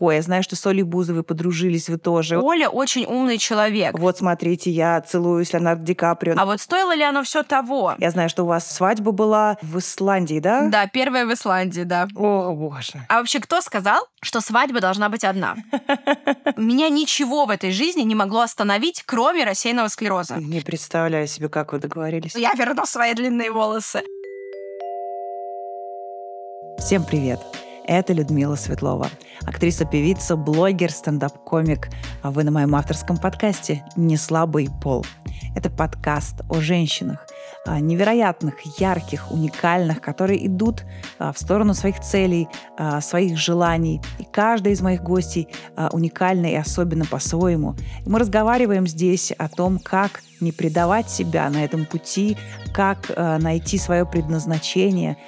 легко. Я знаю, что с Олей Бузовой подружились вы тоже. Оля очень умный человек. Вот смотрите, я целую с Леонардо Ди Каприо. А вот стоило ли оно все того? Я знаю, что у вас свадьба была в Исландии, да? Да, первая в Исландии, да. О, боже. А вообще, кто сказал, что свадьба должна быть одна? Меня ничего в этой жизни не могло остановить, кроме рассеянного склероза. Не представляю себе, как вы договорились. Я верну свои длинные волосы. Всем привет! Это Людмила Светлова, актриса-певица, блогер, стендап-комик. А вы на моем авторском подкасте «Не слабый пол». Это подкаст о женщинах, невероятных, ярких, уникальных, которые идут а, в сторону своих целей, а, своих желаний. И каждая из моих гостей а, уникальна и особенно по-своему. Мы разговариваем здесь о том, как не предавать себя на этом пути, как найти свое предназначение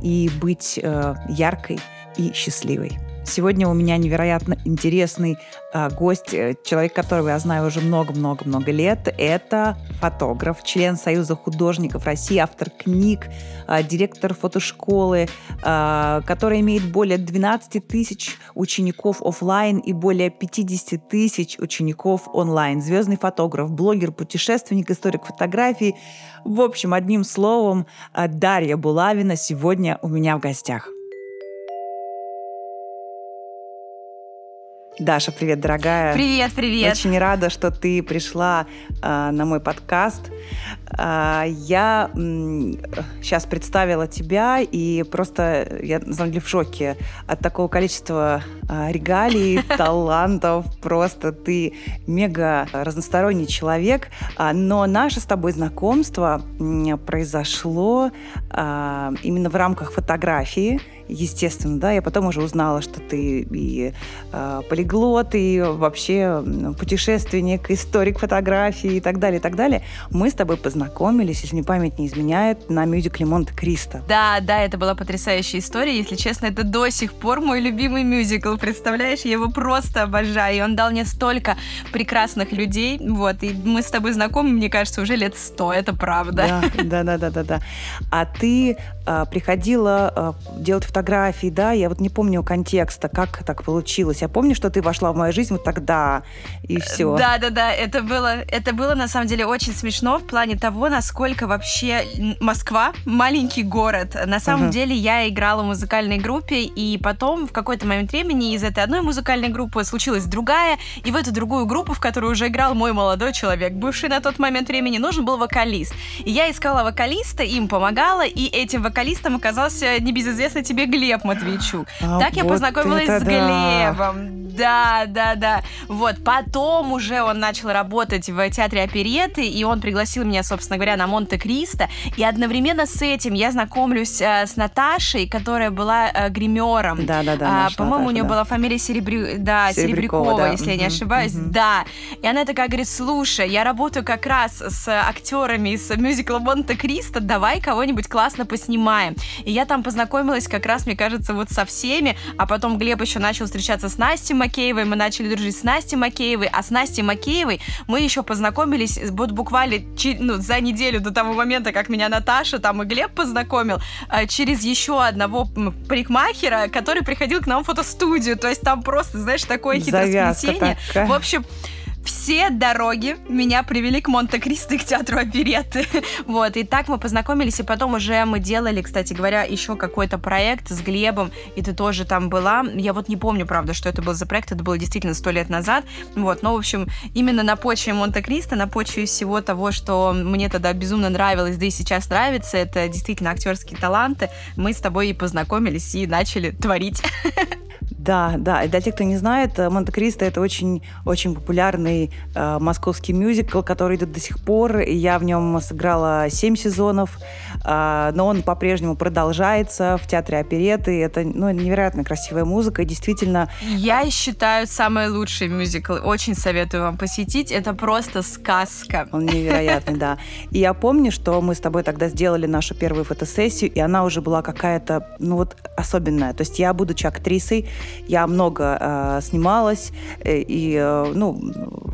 и быть яркой и счастливой. Сегодня у меня невероятно интересный э, гость, человек, которого я знаю уже много-много-много лет. Это фотограф, член Союза художников России, автор книг, э, директор фотошколы, э, который имеет более 12 тысяч учеников офлайн и более 50 тысяч учеников онлайн. Звездный фотограф, блогер, путешественник, историк фотографии. В общем, одним словом, э, Дарья Булавина сегодня у меня в гостях. Даша, привет, дорогая. Привет, привет. Очень рада, что ты пришла э, на мой подкаст. Э, я э, сейчас представила тебя, и просто я, на самом деле, в шоке от такого количества э, регалий, талантов. Просто ты мега разносторонний человек. Но наше с тобой знакомство произошло э, именно в рамках фотографии естественно, да, я потом уже узнала, что ты и э, полиглот, и вообще путешественник, историк фотографии и так далее, и так далее. Мы с тобой познакомились, если мне память не изменяет, на мюзикле Монте-Кристо. Да, да, это была потрясающая история. Если честно, это до сих пор мой любимый мюзикл. Представляешь, я его просто обожаю. И он дал мне столько прекрасных людей. Вот, и мы с тобой знакомы, мне кажется, уже лет сто, это правда. Да, да, да, да, да. А ты а, приходила а, делать фотографии, да, я вот не помню контекста, как так получилось. Я помню, что ты вошла в мою жизнь вот тогда, и все. Да, да, да, это было, это было на самом деле очень смешно в плане того, насколько вообще Москва маленький город. На самом uh-huh. деле я играла в музыкальной группе, и потом в какой-то момент времени из этой одной музыкальной группы случилась другая, и в эту другую группу, в которую уже играл мой молодой человек, бывший на тот момент времени, нужен был вокалист. И я искала вокалиста, им помогала, и этим вокалистом оказался небезызвестный тебе Глеб Матвейчук. А, так вот я познакомилась с Глебом. Да, да, да. Вот, потом уже он начал работать в театре опереты, и он пригласил меня, собственно говоря, на Монте-Кристо. И одновременно с этим я знакомлюсь э, с Наташей, которая была э, гримером. Да, да, да. А, по-моему, у нее да. была фамилия Серебрю... да, Серебрякова, Серебрякова да. если я не ошибаюсь. Угу. Да. И она такая говорит: слушай, я работаю как раз с актерами из мюзикла Монте-Кристо, давай кого-нибудь классно поснимаем. И я там познакомилась как раз, мне кажется, вот со всеми, а потом Глеб еще начал встречаться с Настей Макеевой, мы начали дружить с Настей Макеевой, а с Настей Макеевой мы еще познакомились вот буквально ну, за неделю до того момента, как меня Наташа там и Глеб познакомил, а, через еще одного парикмахера, который приходил к нам в фотостудию. То есть там просто, знаешь, такое хитросплетение. В общем, все дороги меня привели к Монте-Кристо и к театру оперетты. вот, и так мы познакомились, и потом уже мы делали, кстати говоря, еще какой-то проект с Глебом, и ты тоже там была. Я вот не помню, правда, что это был за проект, это было действительно сто лет назад. Вот, но, в общем, именно на почве Монте-Кристо, на почве всего того, что мне тогда безумно нравилось, да и сейчас нравится, это действительно актерские таланты, мы с тобой и познакомились и начали творить. Да, да. И для тех, кто не знает, э, Монте-Кристо это очень, очень популярный э, московский мюзикл, который идет до сих пор. И я в нем сыграла семь сезонов, э, но он по-прежнему продолжается в театре опереты. Это ну, невероятно красивая музыка. И действительно... Я считаю самый лучший мюзикл. Очень советую вам посетить. Это просто сказка. Он невероятный, да. И я помню, что мы с тобой тогда сделали нашу первую фотосессию, и она уже была какая-то, ну вот, особенная. То есть я, будучи актрисой, я много э, снималась, э, и, э, ну,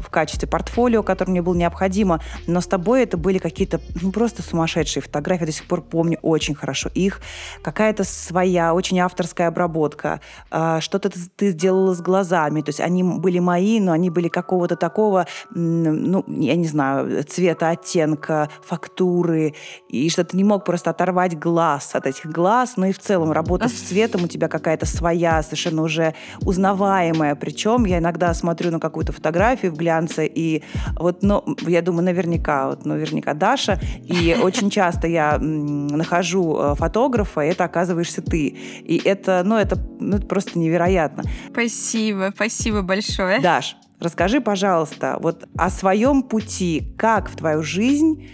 в качестве портфолио, которое мне было необходимо, но с тобой это были какие-то, ну, просто сумасшедшие фотографии, я до сих пор помню очень хорошо их, какая-то своя, очень авторская обработка, э, что-то ты, сделала с глазами, то есть они были мои, но они были какого-то такого, ну, я не знаю, цвета, оттенка, фактуры, и что ты не мог просто оторвать глаз от этих глаз, ну и в целом работа с цветом у тебя какая-то своя, совершенно уже узнаваемая. Причем я иногда смотрю на какую-то фотографию в глянце, и вот, ну, я думаю, наверняка, вот наверняка Даша, и очень часто я нахожу э, фотографа, и это оказываешься ты. И это, ну, это, ну, это просто невероятно. Спасибо, спасибо большое. Даш, расскажи, пожалуйста, вот о своем пути, как в твою жизнь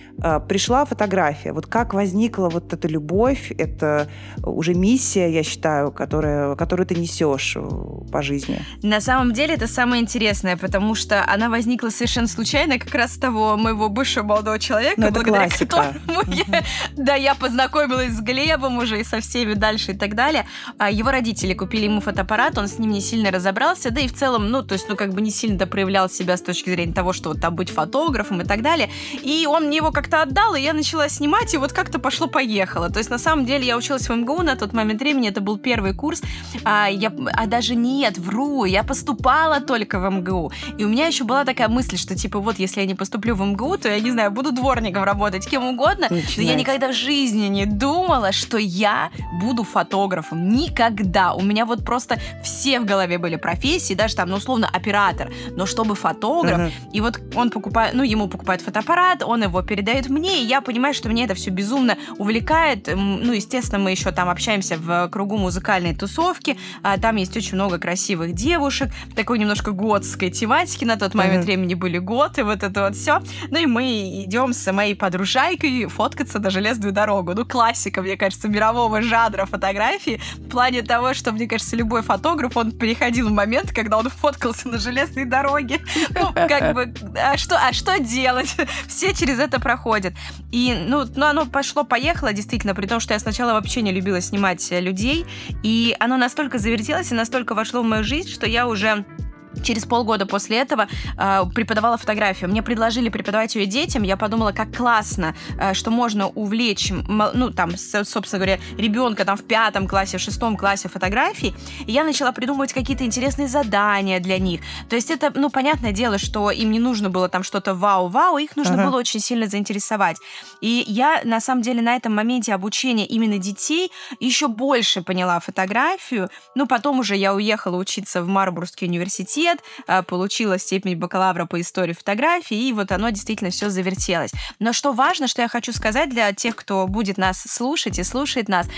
пришла фотография. Вот как возникла вот эта любовь, это уже миссия, я считаю, которая, которую ты несешь э, по жизни. На самом деле это самое интересное, потому что она возникла совершенно случайно, как раз с того моего бывшего молодого человека, Но ну, благодаря которому я, да, я познакомилась с Глебом уже и со всеми дальше и так далее. А его родители купили ему фотоаппарат, он с ним не сильно разобрался, да и в целом, ну, то есть, ну, как бы не сильно проявлял себя с точки зрения того, что вот там быть фотографом и так далее. И он мне его как как-то отдал, и я начала снимать, и вот как-то пошло-поехало. То есть, на самом деле, я училась в МГУ на тот момент времени, это был первый курс, а, я, а даже нет, вру, я поступала только в МГУ. И у меня еще была такая мысль, что, типа, вот, если я не поступлю в МГУ, то я, не знаю, буду дворником работать, кем угодно. Начинается. Но я никогда в жизни не думала, что я буду фотографом. Никогда. У меня вот просто все в голове были профессии, даже там, ну, условно, оператор, но чтобы фотограф. Uh-huh. И вот он покупает, ну, ему покупает фотоаппарат, он его передает передает мне, и я понимаю, что мне это все безумно увлекает. Ну, естественно, мы еще там общаемся в кругу музыкальной тусовки, а там есть очень много красивых девушек, такой немножко готской тематики, на тот момент mm-hmm. времени были готы, вот это вот все. Ну и мы идем с моей подружайкой фоткаться на железную дорогу. Ну, классика, мне кажется, мирового жанра фотографии, в плане того, что, мне кажется, любой фотограф, он переходил в момент, когда он фоткался на железной дороге. Ну, как бы, а что, а что делать? Все через это проходят проходит. И, ну, ну, оно пошло-поехало, действительно, при том, что я сначала вообще не любила снимать людей, и оно настолько завертелось и настолько вошло в мою жизнь, что я уже через полгода после этого э, преподавала фотографию. Мне предложили преподавать ее детям. Я подумала, как классно, э, что можно увлечь, ну, там, собственно говоря, ребенка там в пятом классе, в шестом классе фотографии. И я начала придумывать какие-то интересные задания для них. То есть это, ну, понятное дело, что им не нужно было там что-то вау-вау, их нужно uh-huh. было очень сильно заинтересовать. И я, на самом деле, на этом моменте обучения именно детей еще больше поняла фотографию. Ну, потом уже я уехала учиться в Марбургский университет, университет, а, получила степень бакалавра по истории фотографии, и вот оно действительно все завертелось. Но что важно, что я хочу сказать для тех, кто будет нас слушать и слушает нас,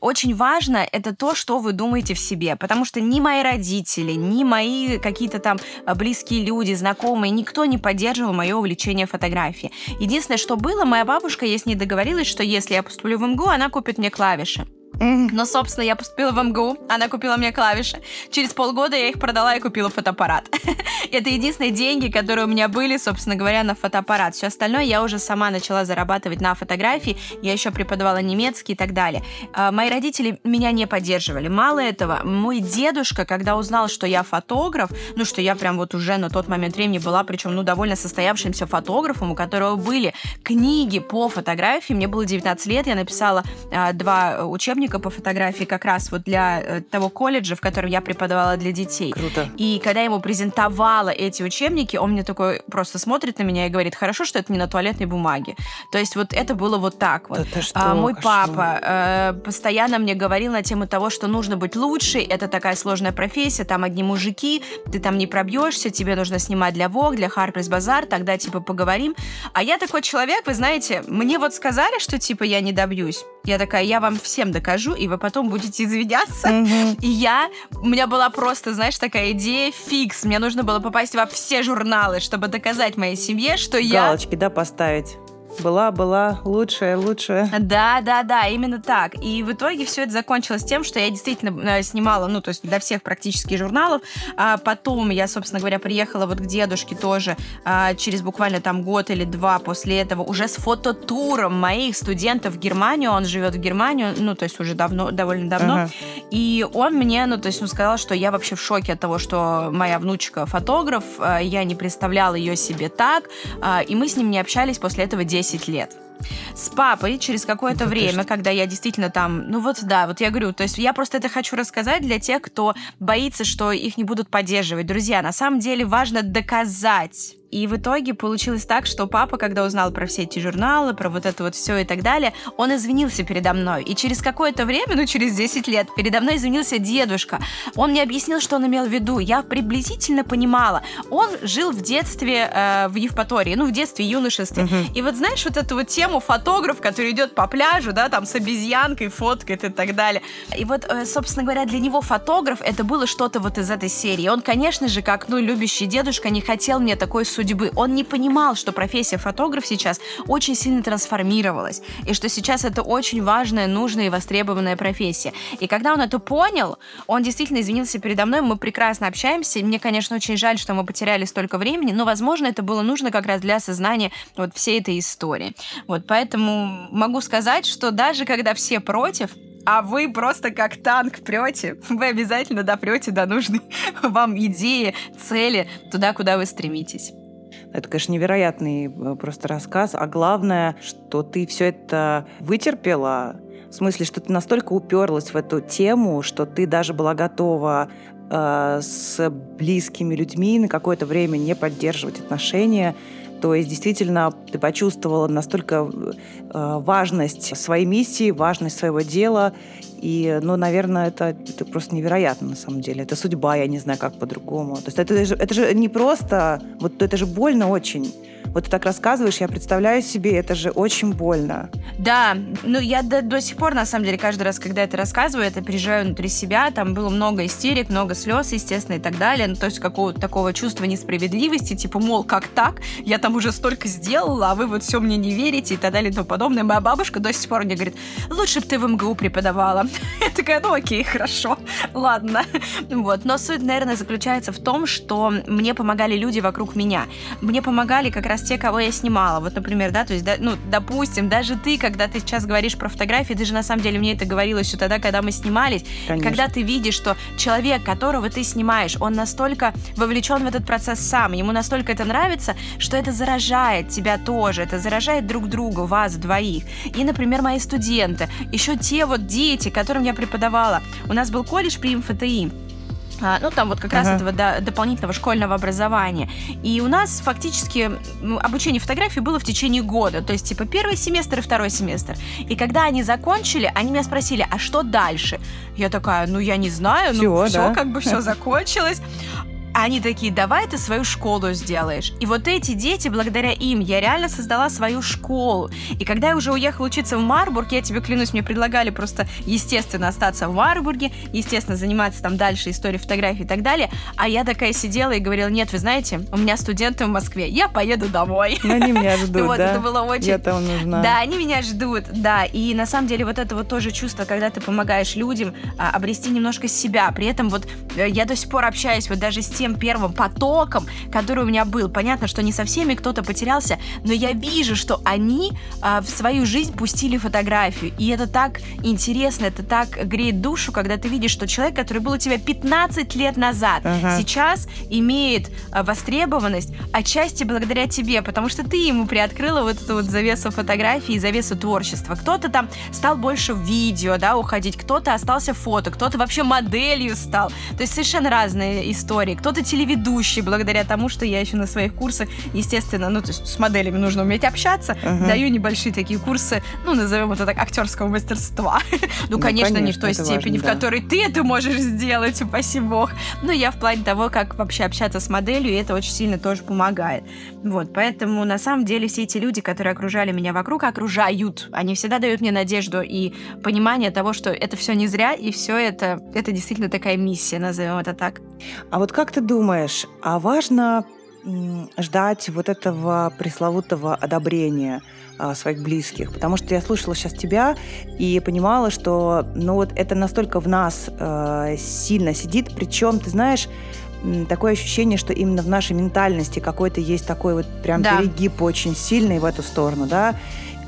очень важно это то, что вы думаете в себе, потому что ни мои родители, ни мои какие-то там а, близкие люди, знакомые, никто не поддерживал мое увлечение фотографией. Единственное, что было, моя бабушка, я с ней договорилась, что если я поступлю в МГУ, она купит мне клавиши. Но, собственно, я поступила в МГУ, она купила мне клавиши. Через полгода я их продала и купила фотоаппарат. Это единственные деньги, которые у меня были, собственно говоря, на фотоаппарат. Все остальное я уже сама начала зарабатывать на фотографии. Я еще преподавала немецкий и так далее. А, мои родители меня не поддерживали. Мало этого, мой дедушка, когда узнал, что я фотограф, ну, что я прям вот уже на тот момент времени была, причем, ну, довольно состоявшимся фотографом, у которого были книги по фотографии. Мне было 19 лет, я написала а, два учебника учебника по фотографии как раз вот для э, того колледжа, в котором я преподавала для детей. Круто. И когда я ему презентовала эти учебники, он мне такой просто смотрит на меня и говорит, хорошо, что это не на туалетной бумаге. То есть вот это было вот так вот. Да что, а, мой папа э, постоянно мне говорил на тему того, что нужно быть лучше, это такая сложная профессия, там одни мужики, ты там не пробьешься, тебе нужно снимать для Vogue, для Harper's Bazaar, тогда типа поговорим. А я такой человек, вы знаете, мне вот сказали, что типа я не добьюсь. Я такая, я вам всем докажу, и вы потом будете извиняться. Mm-hmm. И я, у меня была просто, знаешь, такая идея фикс. Мне нужно было попасть во все журналы, чтобы доказать моей семье, что Галочки, я... Галочки, да, поставить. Была, была, лучшая, лучшая. Да, да, да, именно так. И в итоге все это закончилось тем, что я действительно э, снимала, ну, то есть для всех практически журналов. А потом я, собственно говоря, приехала вот к дедушке тоже а, через буквально там год или два после этого уже с фототуром моих студентов в Германию. Он живет в Германию, ну, то есть уже давно, довольно давно. Ага. И он мне, ну, то есть он сказал, что я вообще в шоке от того, что моя внучка фотограф, а, я не представляла ее себе так, а, и мы с ним не общались после этого 10 лет с папой через какое-то ну, время, когда я действительно там, ну вот да, вот я говорю, то есть я просто это хочу рассказать для тех, кто боится, что их не будут поддерживать. Друзья, на самом деле важно доказать и в итоге получилось так, что папа, когда узнал про все эти журналы, про вот это вот все и так далее, он извинился передо мной. И через какое-то время, ну через 10 лет, передо мной извинился дедушка. Он мне объяснил, что он имел в виду. Я приблизительно понимала. Он жил в детстве э, в Евпатории, ну в детстве, юношестве. Uh-huh. И вот знаешь вот эту вот тему фотограф, который идет по пляжу, да, там с обезьянкой фоткает и так далее. И вот, э, собственно говоря, для него фотограф это было что-то вот из этой серии. Он, конечно же, как, ну, любящий дедушка, не хотел мне такой судьбы. Он не понимал, что профессия фотограф сейчас очень сильно трансформировалась, и что сейчас это очень важная, нужная и востребованная профессия. И когда он это понял, он действительно извинился передо мной, мы прекрасно общаемся, мне, конечно, очень жаль, что мы потеряли столько времени, но, возможно, это было нужно как раз для осознания вот всей этой истории. Вот, поэтому могу сказать, что даже когда все против, а вы просто как танк прете, вы обязательно допрете до нужной вам идеи, цели, туда, куда вы стремитесь. Это, конечно, невероятный э, просто рассказ. А главное, что ты все это вытерпела, в смысле, что ты настолько уперлась в эту тему, что ты даже была готова э, с близкими людьми на какое-то время не поддерживать отношения, то есть действительно ты почувствовала настолько э, важность своей миссии, важность своего дела. И, ну, наверное, это, это просто невероятно на самом деле. Это судьба, я не знаю, как по-другому. То есть это, же, это же не просто, вот это же больно очень. Вот ты так рассказываешь, я представляю себе, это же очень больно. Да, ну я до, до сих пор, на самом деле, каждый раз, когда это рассказываю, это переживаю внутри себя. Там было много истерик, много слез, естественно, и так далее. Ну, то есть какого-то такого чувства несправедливости, типа, мол, как так? Я там уже столько сделала, а вы вот все мне не верите и так далее и тому подобное. Моя бабушка до сих пор мне говорит, лучше бы ты в МГУ преподавала. Я такая, ну окей, хорошо, ладно. Вот. Но суть, наверное, заключается в том, что мне помогали люди вокруг меня. Мне помогали как раз раз те, кого я снимала. Вот, например, да, то есть, да, ну, допустим, даже ты, когда ты сейчас говоришь про фотографии, ты же на самом деле мне это говорила еще тогда, когда мы снимались. Конечно. Когда ты видишь, что человек, которого ты снимаешь, он настолько вовлечен в этот процесс сам, ему настолько это нравится, что это заражает тебя тоже, это заражает друг друга, вас двоих. И, например, мои студенты, еще те вот дети, которым я преподавала. У нас был колледж при МФТИ, ну, там вот как раз этого до, дополнительного школьного образования. И у нас фактически обучение фотографии было в течение года. То есть, типа, первый семестр и второй семестр. И когда они закончили, они меня спросили, а что дальше? Я такая, ну, я не знаю, ну, все, все да? как бы все закончилось. А они такие, давай ты свою школу сделаешь. И вот эти дети, благодаря им, я реально создала свою школу. И когда я уже уехала учиться в Марбург, я тебе клянусь, мне предлагали просто, естественно, остаться в Марбурге, естественно, заниматься там дальше историей фотографии и так далее. А я такая сидела и говорила, нет, вы знаете, у меня студенты в Москве, я поеду домой. Но они меня ждут, Вот, да? это было очень... Я там нужна. Да, они меня ждут, да. И на самом деле вот это вот тоже чувство, когда ты помогаешь людям а, обрести немножко себя. При этом вот э, я до сих пор общаюсь вот даже с тем первым потоком, который у меня был. Понятно, что не со всеми кто-то потерялся, но я вижу, что они а, в свою жизнь пустили фотографию. И это так интересно, это так греет душу, когда ты видишь, что человек, который был у тебя 15 лет назад, ага. сейчас имеет а, востребованность отчасти благодаря тебе, потому что ты ему приоткрыла вот эту вот завесу фотографии и завесу творчества. Кто-то там стал больше в видео, да, уходить, кто-то остался фото, кто-то вообще моделью стал. То есть совершенно разные истории. Кто-то кто-то телеведущий, благодаря тому, что я еще на своих курсах, естественно, ну, то есть с моделями нужно уметь общаться, uh-huh. даю небольшие такие курсы, ну, назовем это так, актерского мастерства. ну, ну, конечно, не в той степени, важно, в которой ты это можешь сделать, упаси бог. Но я в плане того, как вообще общаться с моделью, и это очень сильно тоже помогает. Вот, поэтому на самом деле все эти люди, которые окружали меня вокруг, окружают. Они всегда дают мне надежду и понимание того, что это все не зря, и все это, это действительно такая миссия, назовем это так. А вот как ты думаешь, а важно ждать вот этого пресловутого одобрения а, своих близких. Потому что я слушала сейчас тебя и понимала, что ну вот это настолько в нас э, сильно сидит. Причем, ты знаешь, такое ощущение, что именно в нашей ментальности какой-то есть такой вот прям да. перегиб очень сильный в эту сторону, да.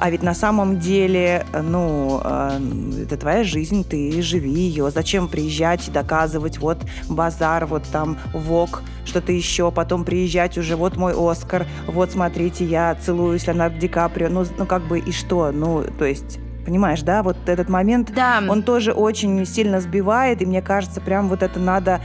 А ведь на самом деле, ну, э, это твоя жизнь, ты живи ее. Зачем приезжать и доказывать, вот базар, вот там ВОК, что-то еще, потом приезжать уже, вот мой Оскар, вот смотрите, я целуюсь Леонардо Ди Каприо. Ну, ну как бы и что? Ну, то есть Понимаешь, да, вот этот момент, да. он тоже очень сильно сбивает, и мне кажется, прям вот это надо,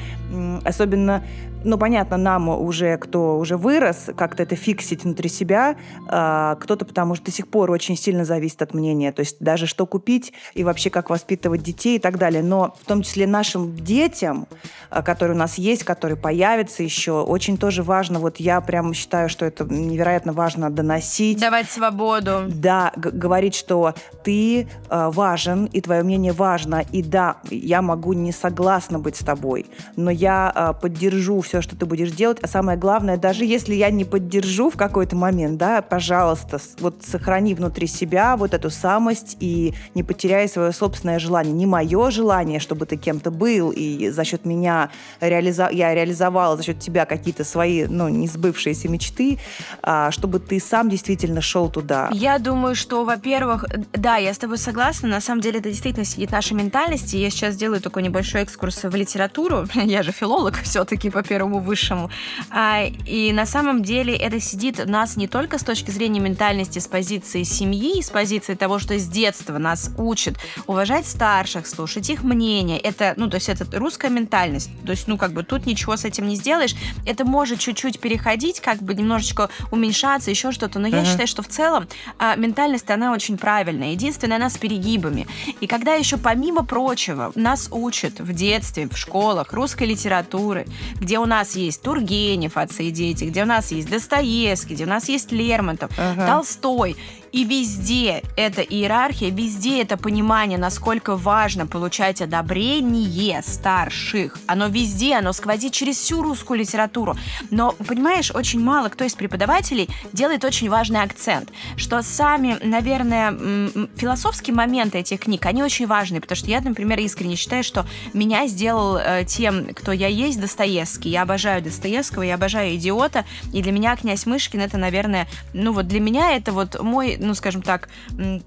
особенно ну, понятно, нам уже, кто уже вырос, как-то это фиксить внутри себя, а, кто-то потому что до сих пор очень сильно зависит от мнения, то есть даже что купить и вообще как воспитывать детей и так далее. Но в том числе нашим детям, а, которые у нас есть, которые появятся еще, очень тоже важно, вот я прям считаю, что это невероятно важно доносить. Давать свободу. Да, говорить, что ты а, важен, и твое мнение важно, и да, я могу не согласна быть с тобой, но я поддержу все, что ты будешь делать. А самое главное, даже если я не поддержу в какой-то момент, да, пожалуйста, вот сохрани внутри себя вот эту самость и не потеряй свое собственное желание. Не мое желание, чтобы ты кем-то был, и за счет меня реализа... я реализовала за счет тебя какие-то свои, ну, не сбывшиеся мечты, а чтобы ты сам действительно шел туда. Я думаю, что, во-первых, да, я с тобой согласна. На самом деле это действительно сидит в нашей ментальности. Я сейчас делаю такой небольшой экскурс в литературу. Я же филолог все-таки по первому высшему. А, и на самом деле это сидит у нас не только с точки зрения ментальности, с позиции семьи, с позиции того, что с детства нас учат уважать старших, слушать их мнение. Это, ну, то есть это русская ментальность. То есть, ну, как бы тут ничего с этим не сделаешь. Это может чуть-чуть переходить, как бы немножечко уменьшаться, еще что-то. Но uh-huh. я считаю, что в целом а, ментальность, она очень правильная. Единственное, она с перегибами. И когда еще помимо прочего нас учат в детстве, в школах русской литературы, где у нас есть Тургенев, отцы и дети, где у нас есть Достоевский, где у нас есть Лермонтов, ага. Толстой. И везде эта иерархия, везде это понимание, насколько важно получать одобрение старших. Оно везде, оно сквозит через всю русскую литературу. Но, понимаешь, очень мало кто из преподавателей делает очень важный акцент, что сами, наверное, философские моменты этих книг, они очень важны, потому что я, например, искренне считаю, что меня сделал э, тем, кто я есть, Достоевский. Я обожаю Достоевского, я обожаю «Идиота», и для меня князь Мышкин это, наверное, ну вот для меня это вот мой ну, скажем так,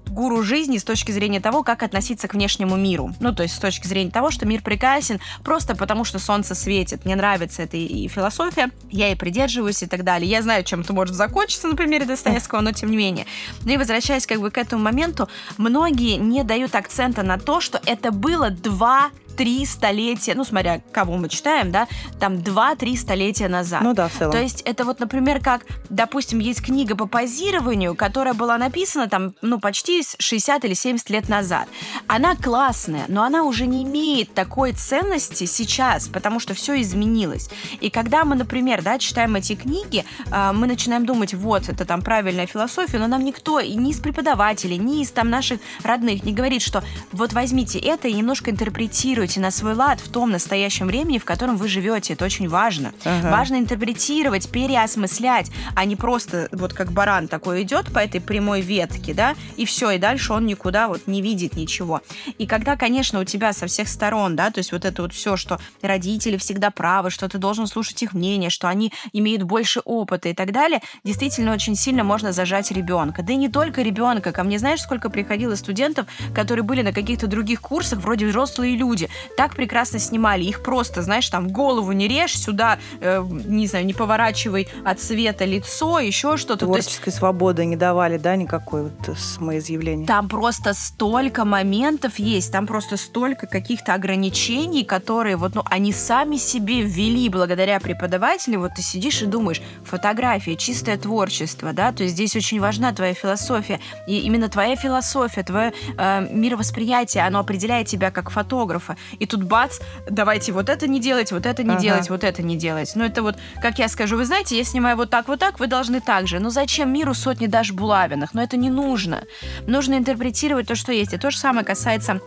гуру жизни с точки зрения того, как относиться к внешнему миру. Ну, то есть с точки зрения того, что мир прекрасен просто потому, что солнце светит. Мне нравится эта и философия, я и придерживаюсь и так далее. Я знаю, чем это может закончиться на примере Достоевского, но тем не менее. Ну и возвращаясь как бы к этому моменту, многие не дают акцента на то, что это было два три столетия, ну, смотря кого мы читаем, да, там два-три столетия назад. Ну да, в целом. То есть это вот, например, как, допустим, есть книга по позированию, которая была написана там, ну, почти 60 или 70 лет назад. Она классная, но она уже не имеет такой ценности сейчас, потому что все изменилось. И когда мы, например, да, читаем эти книги, а, мы начинаем думать, вот, это там правильная философия, но нам никто, и ни из преподавателей, ни из там наших родных не говорит, что вот возьмите это и немножко интерпретируйте интерпретируете на свой лад в том настоящем времени, в котором вы живете. Это очень важно. Ага. Важно интерпретировать, переосмыслять, а не просто вот как баран такой идет по этой прямой ветке, да, и все, и дальше он никуда вот не видит ничего. И когда, конечно, у тебя со всех сторон, да, то есть вот это вот все, что родители всегда правы, что ты должен слушать их мнение, что они имеют больше опыта и так далее, действительно очень сильно можно зажать ребенка. Да и не только ребенка. Ко мне знаешь, сколько приходило студентов, которые были на каких-то других курсах, вроде взрослые люди, так прекрасно снимали. Их просто, знаешь, там голову не режь, сюда, э, не знаю, не поворачивай от света лицо, еще что-то. Творческой есть... свободы не давали, да, никакой вот самоизъявления? Там просто столько моментов есть, там просто столько каких-то ограничений, которые вот, ну, они сами себе ввели благодаря преподавателю. Вот ты сидишь и думаешь, фотография, чистое творчество, да, то есть здесь очень важна твоя философия. И именно твоя философия, твое э, мировосприятие, оно определяет тебя как фотографа и тут бац, давайте вот это не делать, вот это не ага. делать, вот это не делать. Ну, это вот, как я скажу, вы знаете, я снимаю вот так, вот так, вы должны так же. Ну, зачем миру сотни даже булавиных? Но это не нужно. Нужно интерпретировать то, что есть. И то же самое касается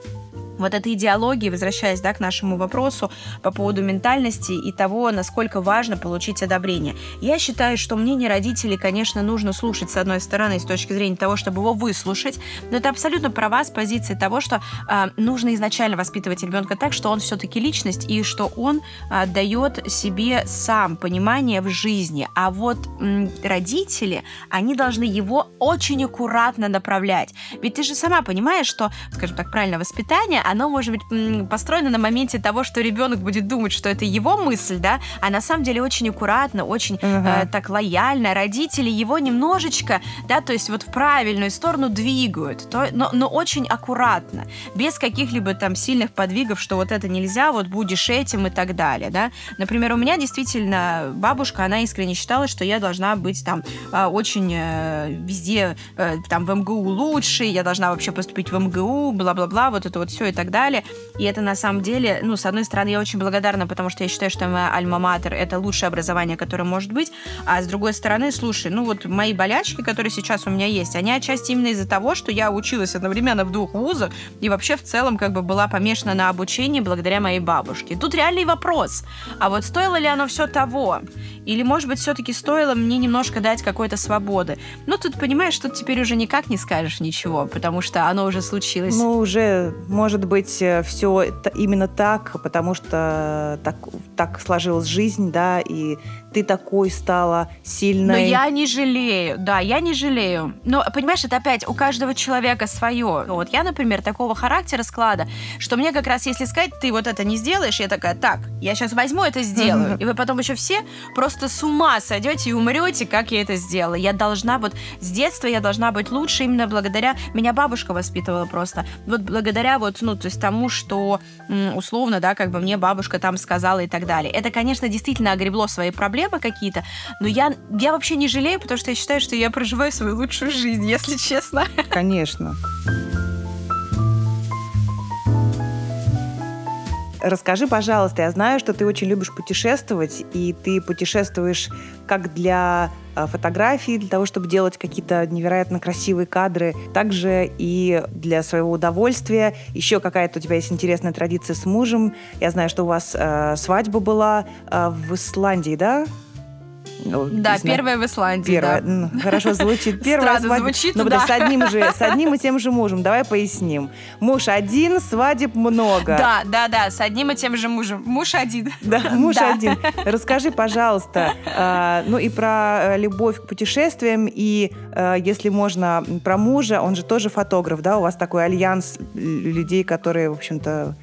вот этой идеологии, возвращаясь да, к нашему вопросу по поводу ментальности и того, насколько важно получить одобрение. Я считаю, что мнение родителей, конечно, нужно слушать, с одной стороны, с точки зрения того, чтобы его выслушать, но это абсолютно права с позиции того, что э, нужно изначально воспитывать ребенка так, что он все-таки личность и что он э, дает себе сам понимание в жизни. А вот м, родители, они должны его очень аккуратно направлять. Ведь ты же сама понимаешь, что, скажем так, правильное воспитание, оно может быть построено на моменте того, что ребенок будет думать, что это его мысль, да, а на самом деле очень аккуратно, очень uh-huh. э, так лояльно. Родители его немножечко, да, то есть вот в правильную сторону двигают, то, но, но очень аккуратно, без каких-либо там сильных подвигов, что вот это нельзя, вот будешь этим и так далее, да. Например, у меня действительно бабушка, она искренне считала, что я должна быть там а, очень э, везде, э, там в МГУ лучше, я должна вообще поступить в МГУ, бла-бла-бла, вот это вот все так далее. И это на самом деле, ну, с одной стороны, я очень благодарна, потому что я считаю, что моя альма-матер — это лучшее образование, которое может быть, а с другой стороны, слушай, ну вот мои болячки, которые сейчас у меня есть, они отчасти именно из-за того, что я училась одновременно в двух вузах и вообще в целом как бы была помешана на обучении благодаря моей бабушке. Тут реальный вопрос. А вот стоило ли оно все того? Или, может быть, все-таки стоило мне немножко дать какой-то свободы? Ну, тут, понимаешь, тут теперь уже никак не скажешь ничего, потому что оно уже случилось. Ну, уже, может быть, э, все именно так, потому что так, так сложилась жизнь, да, и ты такой стала сильной. Но я не жалею, да, я не жалею. Но, понимаешь, это опять у каждого человека свое. Вот я, например, такого характера склада, что мне как раз, если сказать, ты вот это не сделаешь, я такая, так, я сейчас возьму это сделаю. И вы потом еще все просто с ума сойдете и умрете, как я это сделала. Я должна вот с детства я должна быть лучше именно благодаря... Меня бабушка воспитывала просто. Вот благодаря вот, ну, то есть тому, что условно, да, как бы мне бабушка там сказала и так далее. Это, конечно, действительно огребло свои проблемы какие-то, но я, я вообще не жалею, потому что я считаю, что я проживаю свою лучшую жизнь, если честно. Конечно. Расскажи, пожалуйста, я знаю, что ты очень любишь путешествовать, и ты путешествуешь как для э, фотографий, для того, чтобы делать какие-то невероятно красивые кадры, также и для своего удовольствия. Еще какая-то у тебя есть интересная традиция с мужем. Я знаю, что у вас э, свадьба была э, в Исландии, да? Ну, да, первая в Исландии. Первая. Да. Ну, хорошо звучит. Первая свадьба. звучит, ну, да. с одним же, с одним и тем же мужем. Давай поясним. Муж один, свадеб много. Да, да, да, с одним и тем же мужем. Муж один. Да, муж да. один. Расскажи, пожалуйста, э, ну и про э, любовь к путешествиям, и, э, если можно, про мужа. Он же тоже фотограф, да? У вас такой альянс людей, которые, в общем-то,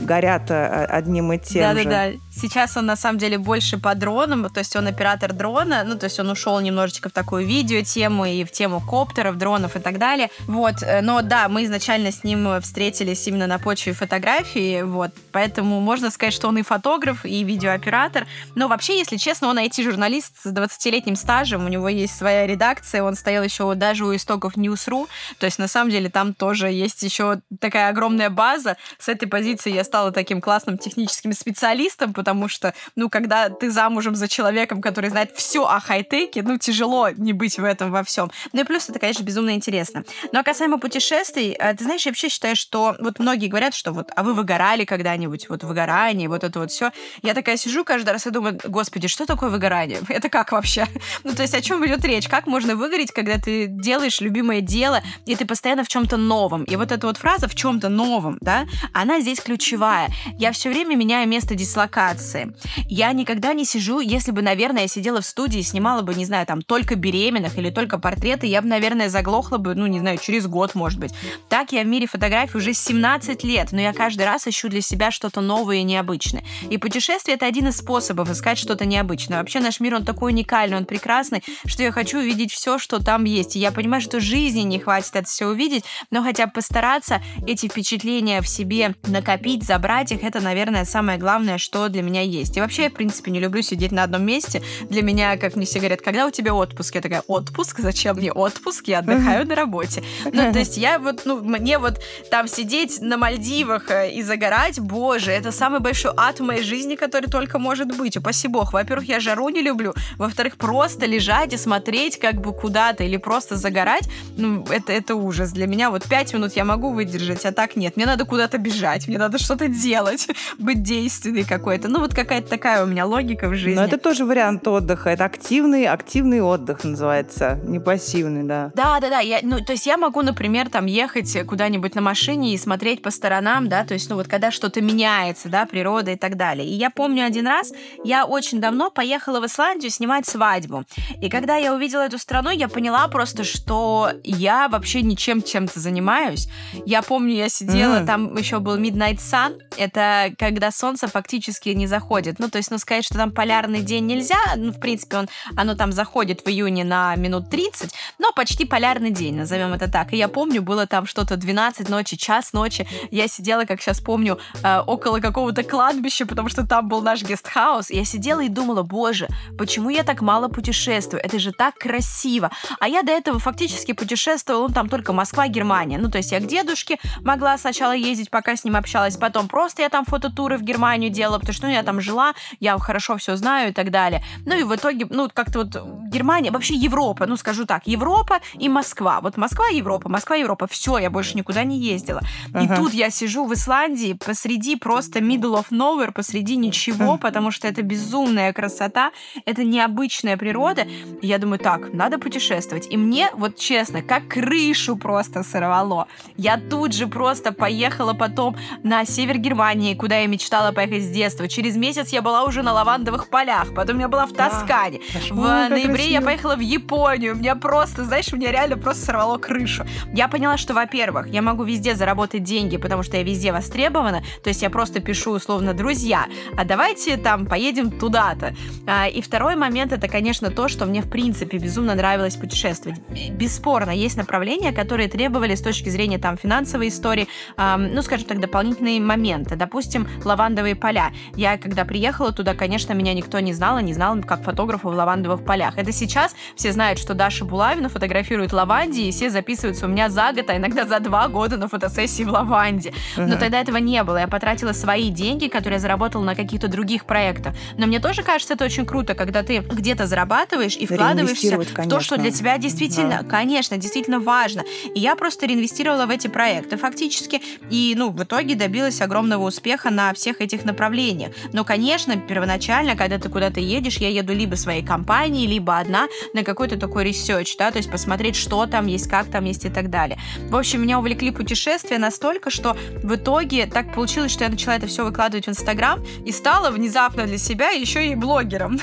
горят одним и тем да, же. Да-да-да. Сейчас он, на самом деле, больше по дронам, то есть он оператор дрона, ну, то есть он ушел немножечко в такую видео-тему и в тему коптеров, дронов и так далее. Вот, э, но да, мы изначально с ним встретились именно на почве фотографии, вот, поэтому можно сказать, что он и фотограф, и видеооператор, но вообще, если честно, он IT-журналист с 20-летним стажем, у него есть своя редакция, он стоял еще даже у истоков News.ru, то есть на самом деле там тоже есть еще такая огромная база. С этой позиции я стала таким классным техническим специалистом, потому что, ну, когда ты замужем за человеком, который знает все о хай-теке, ну, тяжело не быть в этом во всем. Ну и плюс это, конечно, безумно интересно. Ну а касаемо путешествий, э, ты знаешь, я вообще считаю, что вот многие говорят, что вот, а вы выгорали когда-нибудь, вот выгорание, вот это вот все. Я такая сижу каждый раз и думаю, господи, что такое выгорание? Это как вообще? Ну, то есть о чем идет речь? Как можно выгореть, когда ты делаешь любимое дело, и ты постоянно в чем-то новом? И вот эта вот фраза в чем-то новом, да, она здесь ключевая. Я все время меняю место дислокации. Я никогда не сижу, если бы, наверное, я сидела в студии и снимала бы, не знаю, там, только беременных или только портреты, я бы, наверное, заглохла бы, ну, не знаю, через год, может быть. Так я в мире фотографий уже 17 лет, но я каждый раз ищу для себя что-то новое и необычное. И путешествие — это один из способов искать что-то необычное. Вообще наш мир, он такой уникальный, он прекрасный, что я хочу увидеть все, что там есть. И я понимаю, что жизни не хватит это все увидеть, но хотя бы постараться эти впечатления в себе накопить забрать их, это, наверное, самое главное, что для меня есть. И вообще, я, в принципе, не люблю сидеть на одном месте. Для меня, как мне все говорят, когда у тебя отпуск? Я такая, отпуск? Зачем мне отпуск? Я отдыхаю на работе. Ну, то есть я вот, ну, мне вот там сидеть на Мальдивах э, и загорать, боже, это самый большой ад в моей жизни, который только может быть. Упаси бог. Во-первых, я жару не люблю. Во-вторых, просто лежать и смотреть как бы куда-то или просто загорать, ну, это, это ужас. Для меня вот пять минут я могу выдержать, а так нет. Мне надо куда-то бежать, мне надо что-то делать, быть действенной какой-то. Ну, вот какая-то такая у меня логика в жизни. Но это тоже вариант отдыха. Это активный, активный отдых называется, не пассивный, да. Да, да, да. Я, ну, то есть я могу, например, там ехать куда-нибудь на машине и смотреть по сторонам, да, то есть, ну, вот когда что-то меняется, да, природа и так далее. И я помню один раз, я очень давно поехала в Исландию снимать свадьбу. И когда я увидела эту страну, я поняла просто, что я вообще ничем чем-то занимаюсь. Я помню, я сидела, mm. там еще был Midnight Sun, это когда солнце фактически не заходит. Ну, то есть, ну, сказать, что там полярный день нельзя, ну, в принципе, он, оно там заходит в июне на минут 30, но почти полярный день, назовем это так. И я помню, было там что-то 12 ночи, час ночи, я сидела, как сейчас помню, э, около какого-то кладбища, потому что там был наш гестхаус, я сидела и думала, боже, почему я так мало путешествую? Это же так красиво. А я до этого фактически путешествовала, ну, там только Москва, Германия. Ну, то есть я к дедушке могла сначала ездить, пока с ним общалась, потом просто я там фототуры в Германию делала, потому что, ну, я там жила, я хорошо все знаю и так далее. Ну, и в итоге, ну, как-то вот Германия, вообще Европа, ну, скажу так, Европа и Москва. Вот Москва, Европа, Москва, Европа. Все, я больше никуда не ездила. Ага. И тут я сижу в Исландии посреди просто middle of nowhere, посреди ничего, потому что это безумная красота, это необычная природа. И я думаю, так, надо путешествовать. И мне, вот честно, как крышу просто сорвало. Я тут же просто поехала потом на север Германии, куда я мечтала поехать с детства. Через месяц я была уже на лавандовых полях, потом я была в Тоскане. В ноябре я поехала в Японию. У меня просто, знаешь, у меня реально просто сорвало крышу. Я поняла, что, во-первых, я могу везде заработать деньги, потому что я везде востребована. То есть я просто пишу условно друзья, а давайте там поедем туда-то. А, и второй момент это, конечно, то, что мне в принципе безумно нравилось путешествовать. Бесспорно, есть направления, которые требовали с точки зрения там финансовой истории, ну, скажем так, дополнительные моменты. Допустим, лавандовые поля. Я, когда приехала туда, конечно, меня никто не знал, и не знал, как фотографа в лавандовых полях. Это сейчас все знают, что Даша Булавина фотографирует лаванди, и все записываются у меня за год, а иногда за два года на фотосессии в лаванде. Uh-huh. Но тогда этого не было. Я потратила свои деньги, которые я заработала на каких-то других проектах. Но мне тоже кажется, это очень круто, когда ты где-то зарабатываешь и вкладываешься в то, что для тебя действительно, да. конечно, действительно важно. И я просто реинвестировала в эти проекты фактически, и, ну, в итоге добилась огромного успеха на всех этих направлениях. Но, конечно, первоначально, когда ты куда-то едешь, я еду либо своей компанией, либо одна на какой-то такой research, да, то есть посмотреть, что там есть, как там есть и так далее. В общем, меня увлекли путешествия настолько, что в итоге так получилось, что я начала это все выкладывать в Инстаграм и стала внезапно для себя еще и блогером.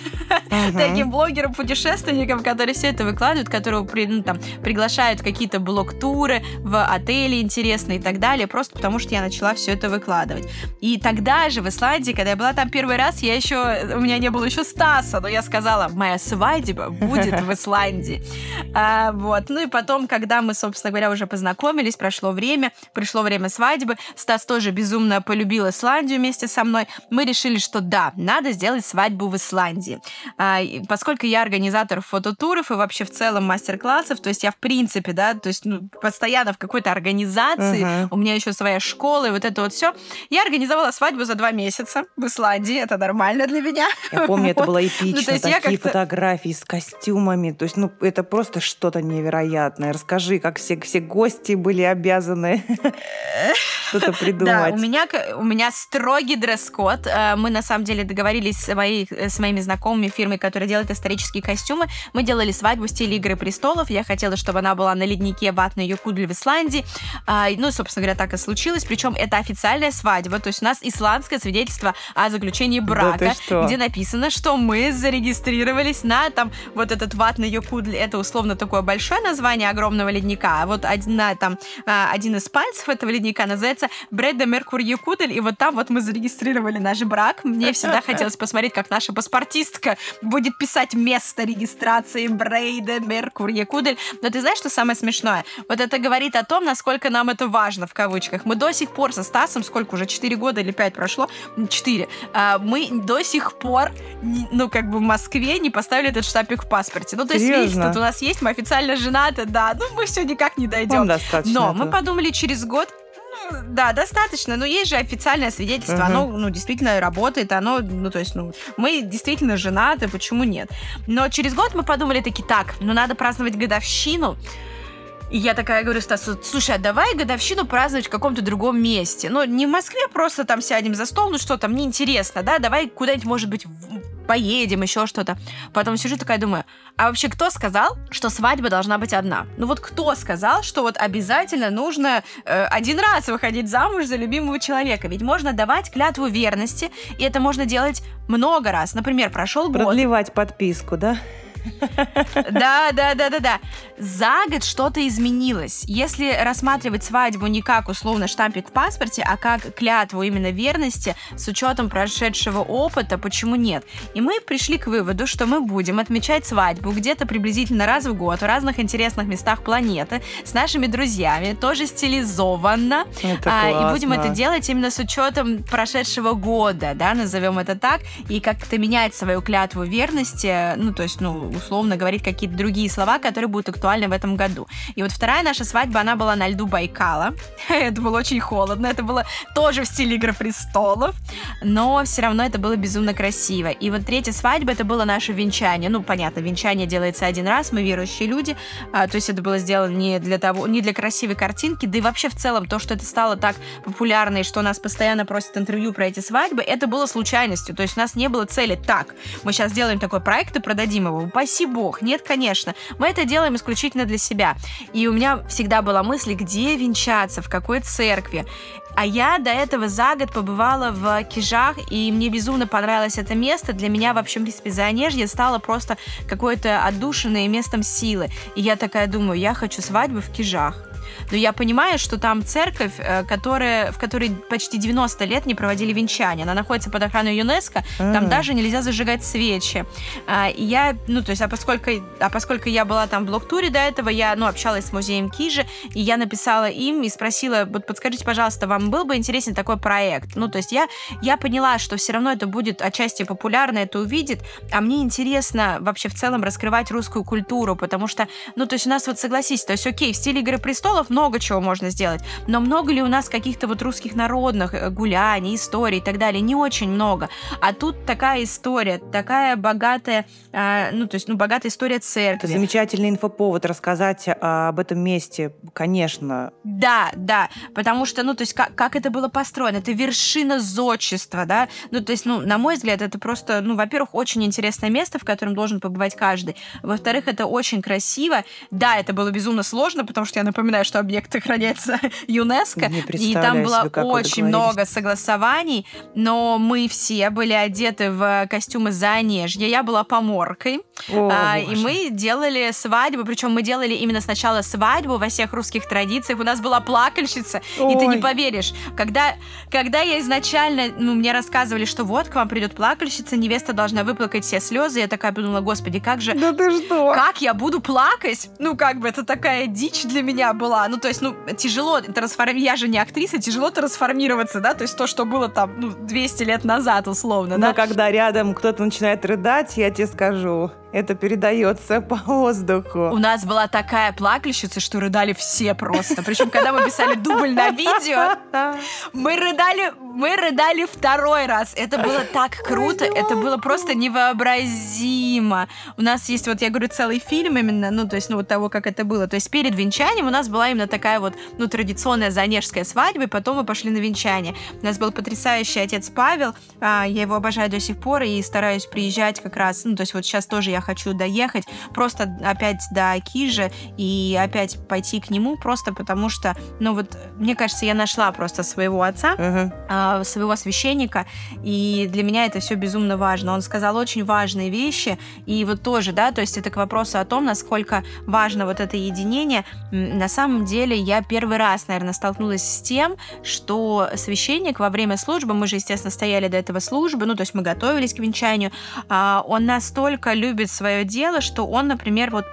Таким блогером-путешественником, который все это выкладывают, которого ну, там, приглашают какие-то блог-туры в отели интересные и так далее, просто потому что я начала все это выкладывать. И тогда же в Исландии, когда я была там первый раз, я еще, у меня не было еще Стаса, но я сказала, моя свадьба будет в Исландии. А, вот. Ну и потом, когда мы, собственно говоря, уже познакомились, прошло время, пришло время свадьбы, Стас тоже безумно полюбил Исландию вместе со мной, мы решили, что да, надо сделать свадьбу в Исландии. А, поскольку я организатор фототуров и вообще в целом мастер-классов, то есть я в принципе, да, то есть ну, постоянно в какой-то организации, uh-huh. у меня еще своя школа и вот это вот все. Я организовала свадьбу за два месяца в Исландии, это нормально для меня. Я помню, это было эпично, ну, такие фотографии с костюмами, то есть, ну, это просто что-то невероятное. Расскажи, как все, все гости были обязаны что-то придумать. Да, у меня, у меня строгий дресс-код. Э, мы, на самом деле, договорились с, моей, с моими знакомыми фирмой, которая делает исторические костюмы. Мы делали свадьбу в стиле «Игры престолов». Я хотела, чтобы она была на леднике Ватной Юкудль в Исландии. А, ну, собственно говоря, так и случилось. Причем это официальная свадьба. То есть у нас исландское свидетельство о заключении брака, да где написано, что мы зарегистрировались на там вот этот Ватный Юкудль. Это условно такое большое название огромного ледника. А вот один, там, а, один из пальцев этого ледника называется Брэда Меркур Юкудль. И вот там вот мы зарегистрировали наш брак. Мне всегда хотелось посмотреть, как наша паспортистка будет писать место регистрации Брейда, Меркур, Якудель. Но ты знаешь, что самое смешное? Вот это говорит о том, насколько нам это важно, в кавычках. Мы до сих пор со часом, сколько уже, 4 года или 5 прошло, 4, а, мы до сих пор, ну, как бы в Москве не поставили этот штампик в паспорте. Ну, то есть Серьезно? тут у нас есть, мы официально женаты, да, ну, мы все никак не дойдем. Но этого. мы подумали через год, ну, да, достаточно. Но есть же официальное свидетельство. Uh-huh. Оно, ну, действительно работает. Оно, ну, то есть, ну, мы действительно женаты, почему нет? Но через год мы подумали таки, так, ну, надо праздновать годовщину. И я такая говорю Стасу, слушай, а давай годовщину праздновать в каком-то другом месте. Ну, не в Москве, просто там сядем за стол, ну что там, мне интересно, да, давай куда-нибудь, может быть, поедем, еще что-то. Потом сижу такая, думаю, а вообще кто сказал, что свадьба должна быть одна? Ну вот кто сказал, что вот обязательно нужно э, один раз выходить замуж за любимого человека? Ведь можно давать клятву верности, и это можно делать много раз. Например, прошел год. Продлевать подписку, да? Да, да, да, да, да. За год что-то изменилось. Если рассматривать свадьбу не как условно штампик в паспорте, а как клятву именно верности с учетом прошедшего опыта, почему нет? И мы пришли к выводу, что мы будем отмечать свадьбу где-то приблизительно раз в год в разных интересных местах планеты с нашими друзьями, тоже стилизованно. а, и будем это делать именно с учетом прошедшего года, да, назовем это так, и как-то менять свою клятву верности, ну, то есть, ну, условно говорить какие-то другие слова, которые будут актуальны в этом году. И вот вторая наша свадьба, она была на льду Байкала. это было очень холодно, это было тоже в стиле Игры престолов, но все равно это было безумно красиво. И вот третья свадьба, это было наше венчание. Ну, понятно, венчание делается один раз, мы верующие люди, а, то есть это было сделано не для того, не для красивой картинки, да и вообще в целом то, что это стало так популярно и что нас постоянно просят интервью про эти свадьбы, это было случайностью. То есть у нас не было цели так, мы сейчас делаем такой проект и продадим его упаси бог. Нет, конечно. Мы это делаем исключительно для себя. И у меня всегда была мысль, где венчаться, в какой церкви. А я до этого за год побывала в Кижах, и мне безумно понравилось это место. Для меня, вообще, в принципе, Заонежье стало просто какое-то отдушенное местом силы. И я такая думаю, я хочу свадьбу в Кижах но я понимаю, что там церковь, э, которая, в которой почти 90 лет не проводили венчания. Она находится под охраной ЮНЕСКО, mm-hmm. там даже нельзя зажигать свечи. А, и я, ну, то есть, а поскольку, а поскольку я была там в блок-туре до этого, я, ну, общалась с музеем Кижи, и я написала им и спросила, вот подскажите, пожалуйста, вам был бы интересен такой проект? Ну, то есть я, я поняла, что все равно это будет отчасти популярно, это увидит, а мне интересно вообще в целом раскрывать русскую культуру, потому что, ну, то есть у нас вот согласись, то есть окей, в стиле «Игры престолов» много чего можно сделать. Но много ли у нас каких-то вот русских народных э, гуляний, историй и так далее? Не очень много. А тут такая история, такая богатая, э, ну, то есть, ну, богатая история церкви. Это замечательный инфоповод рассказать а, об этом месте, конечно. Да, да, потому что, ну, то есть, как, как это было построено? Это вершина зодчества, да? Ну, то есть, ну, на мой взгляд, это просто, ну, во-первых, очень интересное место, в котором должен побывать каждый. Во-вторых, это очень красиво. Да, это было безумно сложно, потому что я напоминаю, что объект охраняется ЮНЕСКО, и там было очень много согласований, но мы все были одеты в костюмы Заонежья, я была поморкой, О, а, и мы делали свадьбу, причем мы делали именно сначала свадьбу во всех русских традициях, у нас была плакальщица, Ой. и ты не поверишь, когда, когда я изначально, ну, мне рассказывали, что вот, к вам придет плакальщица, невеста должна выплакать все слезы, я такая подумала, господи, как же... Да ты что? Как я буду плакать? Ну, как бы, это такая дичь для меня была, ну, то есть, ну, тяжело трансформироваться, я же не актриса, тяжело трансформироваться, да, то есть то, что было там, ну, 200 лет назад, условно, Но да. когда рядом кто-то начинает рыдать, я тебе скажу, это передается по воздуху. У нас была такая плакальщица, что рыдали все просто. Причем, когда мы писали дубль на видео, мы рыдали, мы рыдали второй раз. Это было так круто, это было просто невообразимо. У нас есть, вот я говорю, целый фильм именно, ну, то есть, ну, вот того, как это было. То есть перед венчанием у нас была именно такая вот, ну, традиционная занежская свадьба, и потом мы пошли на венчание. У нас был потрясающий отец Павел, а, я его обожаю до сих пор и стараюсь приезжать как раз, ну, то есть вот сейчас тоже я хочу доехать, просто опять до Кижа и опять пойти к нему, просто потому что, ну вот, мне кажется, я нашла просто своего отца, uh-huh. своего священника, и для меня это все безумно важно. Он сказал очень важные вещи, и вот тоже, да, то есть это к вопросу о том, насколько важно вот это единение. На самом деле я первый раз, наверное, столкнулась с тем, что священник во время службы, мы же, естественно, стояли до этого службы, ну, то есть мы готовились к венчанию, а, он настолько любит свое дело, что он, например, вот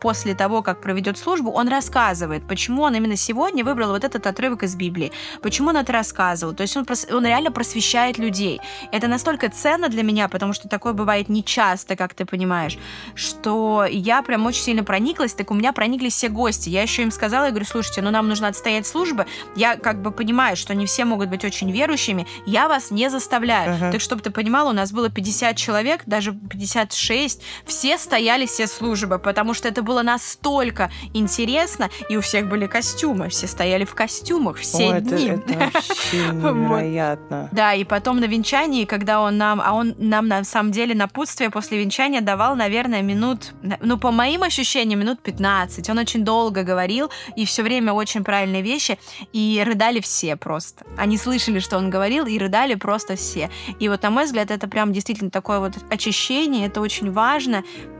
после того, как проведет службу, он рассказывает, почему он именно сегодня выбрал вот этот отрывок из Библии, почему он это рассказывал. То есть он, он реально просвещает людей. Это настолько ценно для меня, потому что такое бывает нечасто, как ты понимаешь, что я прям очень сильно прониклась, так у меня прониклись все гости. Я еще им сказала, я говорю, слушайте, ну нам нужно отстоять службы. Я как бы понимаю, что не все могут быть очень верующими, я вас не заставляю. Uh-huh. Так, чтобы ты понимала, у нас было 50 человек, даже 56, все стояли все службы, потому что это было настолько интересно, и у всех были костюмы, все стояли в костюмах все О, дни. Это, это вообще невероятно. Да, и потом на венчании, когда он нам, а он нам на самом деле напутствие после венчания давал, наверное, минут, ну, по моим ощущениям, минут 15. Он очень долго говорил, и все время очень правильные вещи, и рыдали все просто. Они слышали, что он говорил, и рыдали просто все. И вот, на мой взгляд, это прям действительно такое вот очищение, это очень важно,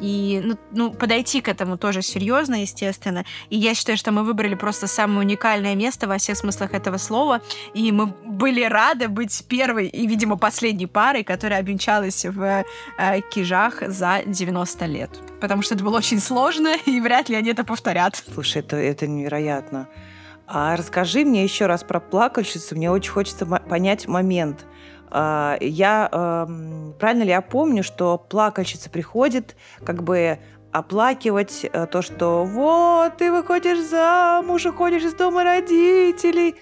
и ну, ну, подойти к этому тоже серьезно, естественно. И я считаю, что мы выбрали просто самое уникальное место во всех смыслах этого слова, и мы были рады быть первой и, видимо, последней парой, которая обвенчалась в э, Кижах за 90 лет. Потому что это было очень сложно, и вряд ли они это повторят. Слушай, это, это невероятно. А расскажи мне еще раз про плакальщицу. Мне очень хочется понять момент. А, я эм, правильно ли я помню, что плакальщица приходит как бы оплакивать э, то, что вот ты выходишь замуж, уходишь из дома родителей.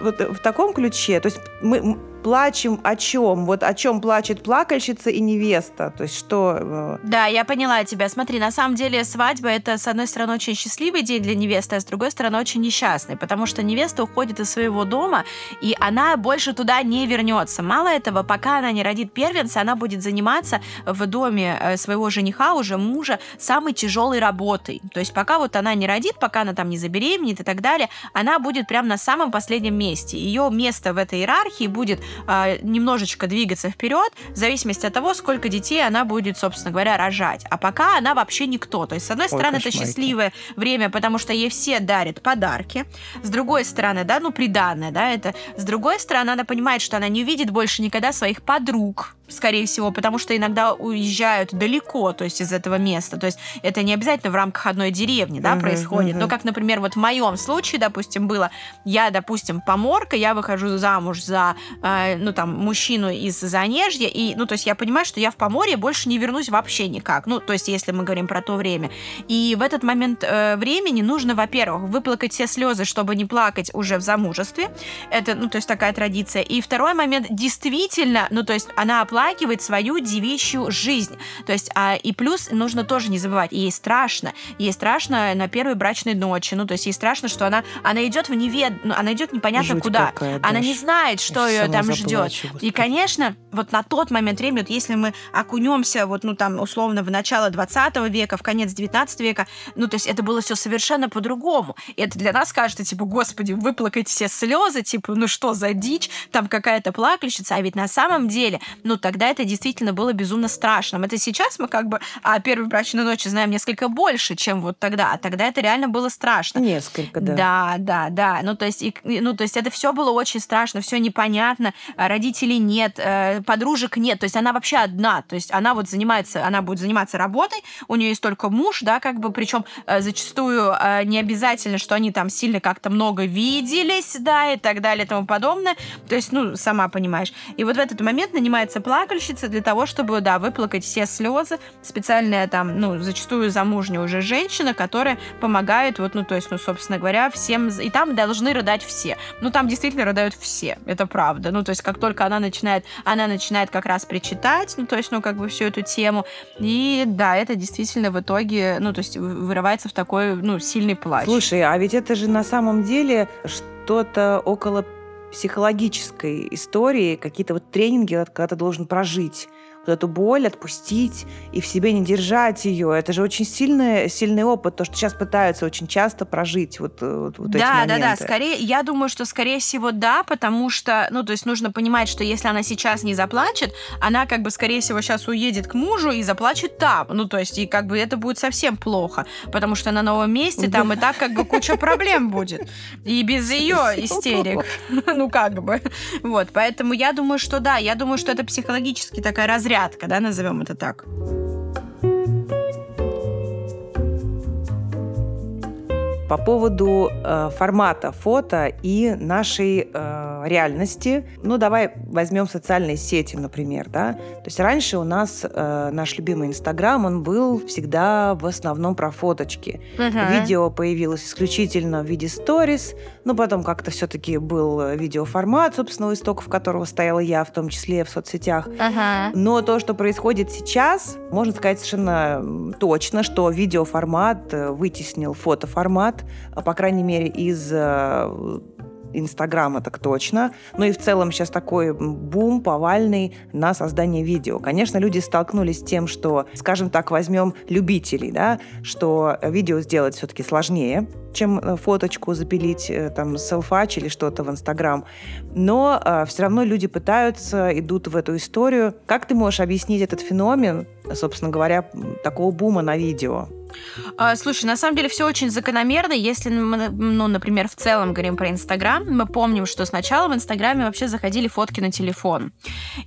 Вот в таком ключе. То есть мы, плачем о чем? Вот о чем плачет плакальщица и невеста? То есть что... Э, да, я поняла тебя. Смотри, на самом деле свадьба это, с одной стороны, очень счастливый день для невесты, а с другой стороны, очень несчастный, потому что невеста уходит из своего дома, и она больше туда не вернется. Мало этого, пока она не родит первенца, она будет заниматься в доме э, своего жениха, уже мужа, самой тяжелой работой. То есть пока вот она не родит, пока она там не забеременеет и так далее, она будет прямо на самом последнем месте. Ее место в этой иерархии будет э, немножечко двигаться вперед, в зависимости от того, сколько детей она будет, собственно говоря, рожать. А пока она вообще никто. То есть, с одной стороны, это счастливое время, потому что ей все дарят подарки. С другой стороны, да, ну, приданное, да, это. С другой стороны, она понимает, что она не увидит больше никогда своих подруг, скорее всего, потому что иногда уезжают далеко, то есть из этого места. То есть это не обязательно в рамках одной деревни, да, uh-huh, происходит. Uh-huh. Но как, например, вот в моем случае, допустим, было, я, допустим, поморка, я выхожу замуж за, э, ну, там, мужчину из Занежья, и, ну, то есть я понимаю, что я в Поморье больше не вернусь вообще никак. Ну, то есть если мы говорим про то время. И в этот момент э, времени нужно, во-первых, выплакать все слезы, чтобы не плакать уже в замужестве. Это, ну, то есть такая традиция. И второй момент, действительно, ну, то есть она оплакивает свою девичью жизнь. То есть, а, и плюс нужно тоже не забывать, ей страшно. Ей страшно на первой брачной ночи. Ну, то есть ей страшно, что она, она идет в невед... Ну, она идет непонятно Жуть куда. Какая, она не знает, что ее там ждет. И, конечно, вот на тот момент времени, вот если мы окунемся, вот, ну, там, условно, в начало 20 века, в конец 19 века, ну, то есть это было все совершенно по-другому. И это для нас кажется, типа, господи, выплакать все слезы, типа, ну что за дичь, там какая-то плакальщица, а ведь на самом деле, ну, тогда это действительно было безумно страшным. Это сейчас мы как бы о первой брачной ночи знаем несколько больше, чем вот тогда, а тогда это реально было страшно. Несколько, да. Да, да, да. Ну, то есть, и, ну, то есть это все было очень страшно, все непонятно, родителей нет, э, подружек нет, то есть она вообще одна, то есть она вот занимается, она будет заниматься работой, у нее есть только муж, да, как бы, причем э, зачастую э, не обязательно, что они там сильно как-то много виделись, да, и так далее и тому подобное, то есть, ну, сама понимаешь. И вот в этот момент нанимается плакальщица для того, чтобы, да, выплакать все слезы. Специальная там, ну, зачастую замужняя уже женщина, которая помогает, вот, ну, то есть, ну, собственно говоря, всем... И там должны рыдать все. Ну, там действительно рыдают все, это правда. Ну, то есть, как только она начинает, она начинает как раз причитать, ну, то есть, ну, как бы всю эту тему. И, да, это действительно в итоге, ну, то есть, вырывается в такой, ну, сильный плач. Слушай, а ведь это же на самом деле что-то около психологической истории, какие-то вот тренинги, когда ты должен прожить вот эту боль отпустить и в себе не держать ее. Это же очень сильный, сильный опыт, то, что сейчас пытаются очень часто прожить вот, э, вот, вот да, эти моменты. Да, да, да. Скорее, я думаю, что скорее всего да, потому что, ну, то есть нужно понимать, что если она сейчас не заплачет, она как бы, скорее всего, сейчас уедет к мужу и заплачет там. Ну, то есть, и как бы это будет совсем плохо, потому что на новом месте там и так как бы куча проблем будет. И без ее истерик. Ну, как бы. Вот, поэтому я думаю, что да, я думаю, что это психологически такая разрядка Порядка, да, назовем это так. По поводу э, формата фото и нашей э, реальности. Ну, давай возьмем социальные сети, например, да. То есть раньше у нас э, наш любимый Инстаграм, он был всегда в основном про фоточки. Uh-huh. Видео появилось исключительно в виде сторис, но потом как-то все-таки был видеоформат, собственно, у истоков которого стояла я, в том числе в соцсетях. Uh-huh. Но то, что происходит сейчас, можно сказать совершенно точно, что видеоформат э, вытеснил фотоформат, а, по крайней мере, из э, Инстаграма так точно. Ну и в целом сейчас такой бум повальный на создание видео. Конечно, люди столкнулись с тем, что, скажем так, возьмем любителей, да, что видео сделать все-таки сложнее, чем э, фоточку запилить, э, там, селфач или что-то в Инстаграм. Но э, все равно люди пытаются, идут в эту историю. Как ты можешь объяснить этот феномен, собственно говоря, такого бума на видео? А, слушай, на самом деле все очень закономерно. Если мы, ну, например, в целом говорим про Инстаграм, мы помним, что сначала в Инстаграме вообще заходили фотки на телефон.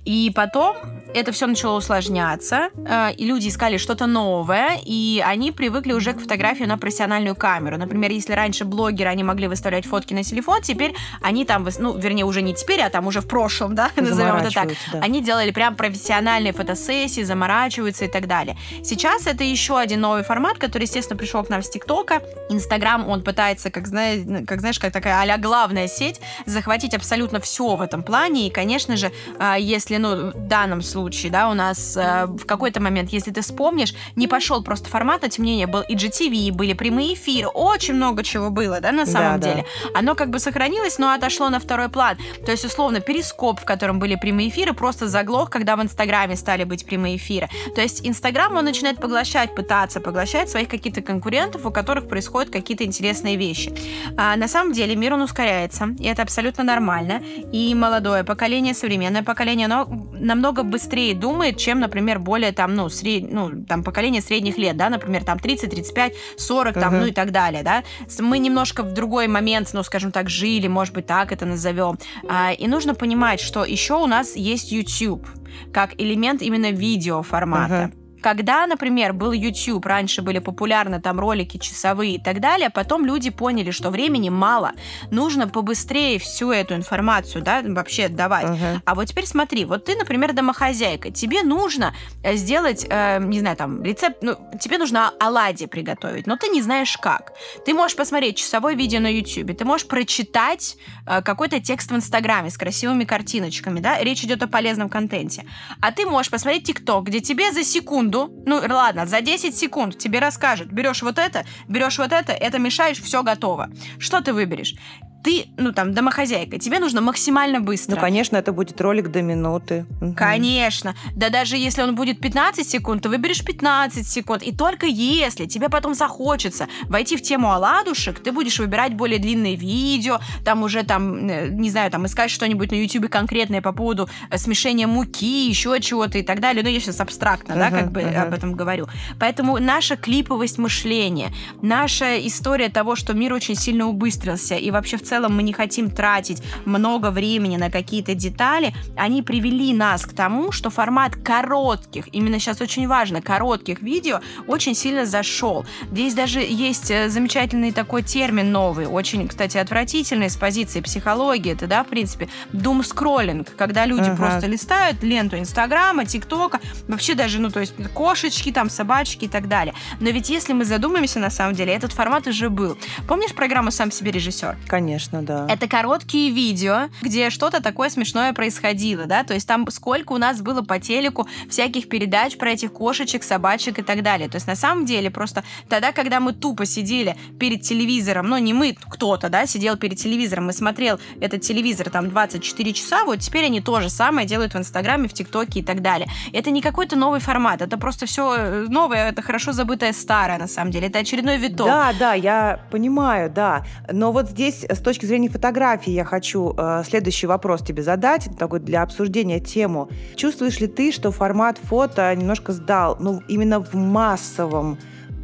И потом это все начало усложняться, а, и люди искали что-то новое, и они привыкли уже к фотографии на профессиональную камеру. Например, если раньше блогеры, они могли выставлять фотки на телефон, теперь они там, ну, вернее, уже не теперь, а там уже в прошлом, да, назовем это так, да. они делали прям профессиональные фотосессии, заморачиваются и так далее. Сейчас это еще один новый формат, который, естественно, пришел к нам с ТикТока. Инстаграм, он пытается, как, знаешь, как знаешь, как такая а главная сеть, захватить абсолютно все в этом плане. И, конечно же, а, если, ну, в данном случае, да, у нас а, в какой-то момент, если ты вспомнишь, не пошел просто формат, а тем не менее, был IGTV, были прямые эфиры, очень много чего было, да, на самом да, деле. Да. Оно как бы сохранилось, но отошло на второй план. То есть, условно, перископ, в котором были прямые эфиры, просто заглох, когда в Инстаграме стали быть прямые эфиры. То есть, Инстаграм, он начинает поглощать, пытаться поглощать искать своих каких-то конкурентов, у которых происходят какие-то интересные вещи. А на самом деле мир он ускоряется, и это абсолютно нормально. И молодое поколение, современное поколение, оно намного быстрее думает, чем, например, более там, ну, сред... ну, там поколение средних лет, да, например, там 30, 35, 40, там, uh-huh. ну и так далее, да. Мы немножко в другой момент, ну, скажем так, жили, может быть, так это назовем. А, и нужно понимать, что еще у нас есть YouTube как элемент именно видеоформата. Uh-huh. Когда, например, был YouTube, раньше были популярны там ролики часовые и так далее, потом люди поняли, что времени мало, нужно побыстрее всю эту информацию, да, вообще давать. Uh-huh. А вот теперь смотри, вот ты, например, домохозяйка, тебе нужно э, сделать, э, не знаю, там, рецепт, ну, тебе нужно оладьи приготовить, но ты не знаешь как. Ты можешь посмотреть часовое видео на YouTube, ты можешь прочитать э, какой-то текст в Инстаграме с красивыми картиночками, да, речь идет о полезном контенте. А ты можешь посмотреть ТикТок, где тебе за секунду секунду, ну ладно, за 10 секунд тебе расскажут, берешь вот это, берешь вот это, это мешаешь, все готово. Что ты выберешь? Ты, ну там, домохозяйка, тебе нужно максимально быстро. Ну, конечно, это будет ролик до минуты. Угу. Конечно. Да даже если он будет 15 секунд, ты выберешь 15 секунд. И только если тебе потом захочется войти в тему оладушек, ты будешь выбирать более длинные видео, там уже там, э, не знаю, там искать что-нибудь на YouTube конкретное по поводу э, смешения муки, еще чего-то и так далее. Ну, я сейчас абстрактно, uh-huh, да, как бы uh-huh. об этом говорю. Поэтому наша клиповость мышления, наша история того, что мир очень сильно убыстрился, и вообще в целом мы не хотим тратить много времени на какие-то детали, они привели нас к тому, что формат коротких, именно сейчас очень важно, коротких видео очень сильно зашел. Здесь даже есть э, замечательный такой термин новый, очень, кстати, отвратительный с позиции психологии, это, да, в принципе, doom скроллинг, когда люди ага. просто листают ленту Инстаграма, ТикТока, вообще даже, ну, то есть кошечки, там, собачки и так далее. Но ведь если мы задумаемся, на самом деле, этот формат уже был. Помнишь программу «Сам себе режиссер»? Конечно Конечно, да. Это короткие видео, где что-то такое смешное происходило, да, то есть там сколько у нас было по телеку всяких передач про этих кошечек, собачек и так далее. То есть на самом деле просто тогда, когда мы тупо сидели перед телевизором, ну не мы, кто-то, да, сидел перед телевизором и смотрел этот телевизор там 24 часа, вот теперь они то же самое делают в Инстаграме, в ТикТоке и так далее. Это не какой-то новый формат, это просто все э, новое, это хорошо забытое старое на самом деле, это очередной виток. Да, да, я понимаю, да. Но вот здесь с точки зрения фотографии я хочу э, следующий вопрос тебе задать, такой для обсуждения тему. Чувствуешь ли ты, что формат фото немножко сдал, ну, именно в массовом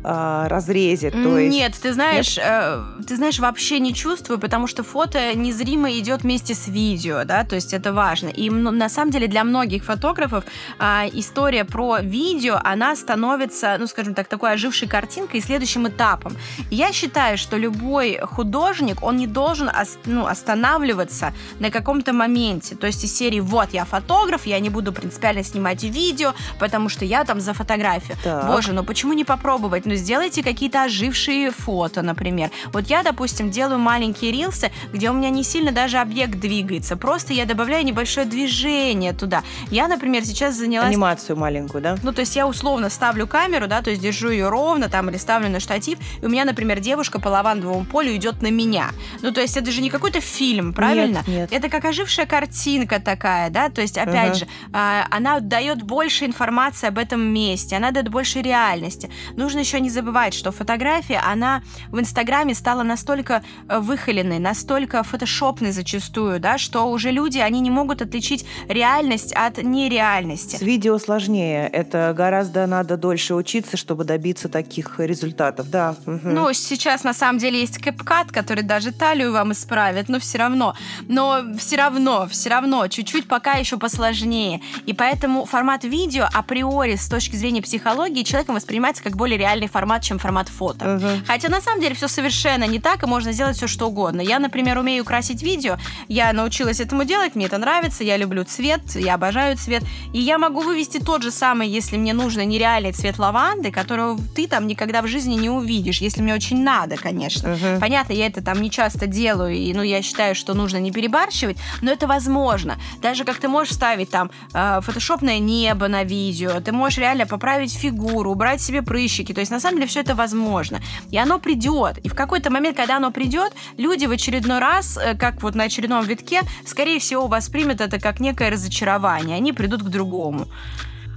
э, разрезе. То есть... Нет, ты знаешь, Нет? Э, ты знаешь, вообще не чувствую, потому что фото незримо идет вместе с видео, да, то есть это важно. И на самом деле для многих фотографов э, история про видео, она становится, ну, скажем так, такой ожившей картинкой и следующим этапом. я считаю, что любой художник, он не должен ну, останавливаться на каком-то моменте. То есть из серии «Вот, я фотограф, я не буду принципиально снимать видео, потому что я там за фотографию». Так. Боже, ну почему не попробовать? Ну, сделайте какие-то ожившие фото, например. Вот я, допустим, делаю маленькие рилсы, где у меня не сильно даже объект двигается. Просто я добавляю небольшое движение туда. Я, например, сейчас занялась... Анимацию маленькую, да? Ну, то есть я условно ставлю камеру, да, то есть держу ее ровно там или ставлю на штатив, и у меня, например, девушка по лавандовому полю идет на меня. Ну, то есть это же не какой-то фильм, правильно? Нет, нет. Это как ожившая картинка такая, да, то есть, опять uh-huh. же, а, она дает больше информации об этом месте, она дает больше реальности. Нужно еще не забывать, что фотография, она в Инстаграме стала настолько э, выхоленной, настолько фотошопной зачастую, да, что уже люди, они не могут отличить реальность от нереальности. С видео сложнее. Это гораздо надо дольше учиться, чтобы добиться таких результатов, да. Угу. Ну, сейчас на самом деле есть кэпкат, который даже талию вам исправит, но все равно. Но все равно, все равно, чуть-чуть пока еще посложнее. И поэтому формат видео априори с точки зрения психологии человеком воспринимается как более реальный формат, чем формат фото. Угу. Хотя на самом деле все совершенно не так, и можно сделать все что угодно. Я, например, умею красить видео, я научилась этому делать, мне это нравится, я люблю цвет, я обожаю цвет, и я могу вывести тот же самый, если мне нужно нереальный цвет лаванды, которого ты там никогда в жизни не увидишь, если мне очень надо, конечно. Угу. Понятно, я это там не часто делаю, и ну я считаю, что нужно не перебарщивать, но это возможно. Даже как ты можешь ставить там э, фотошопное небо на видео, ты можешь реально поправить фигуру, убрать себе прыщики. То есть на самом деле все это возможно. И оно придет. И в какой-то момент, когда оно придет, люди в очередной раз, э, как вот на очередном витке, скорее всего, воспримут это как некое разочарование. Они придут к другому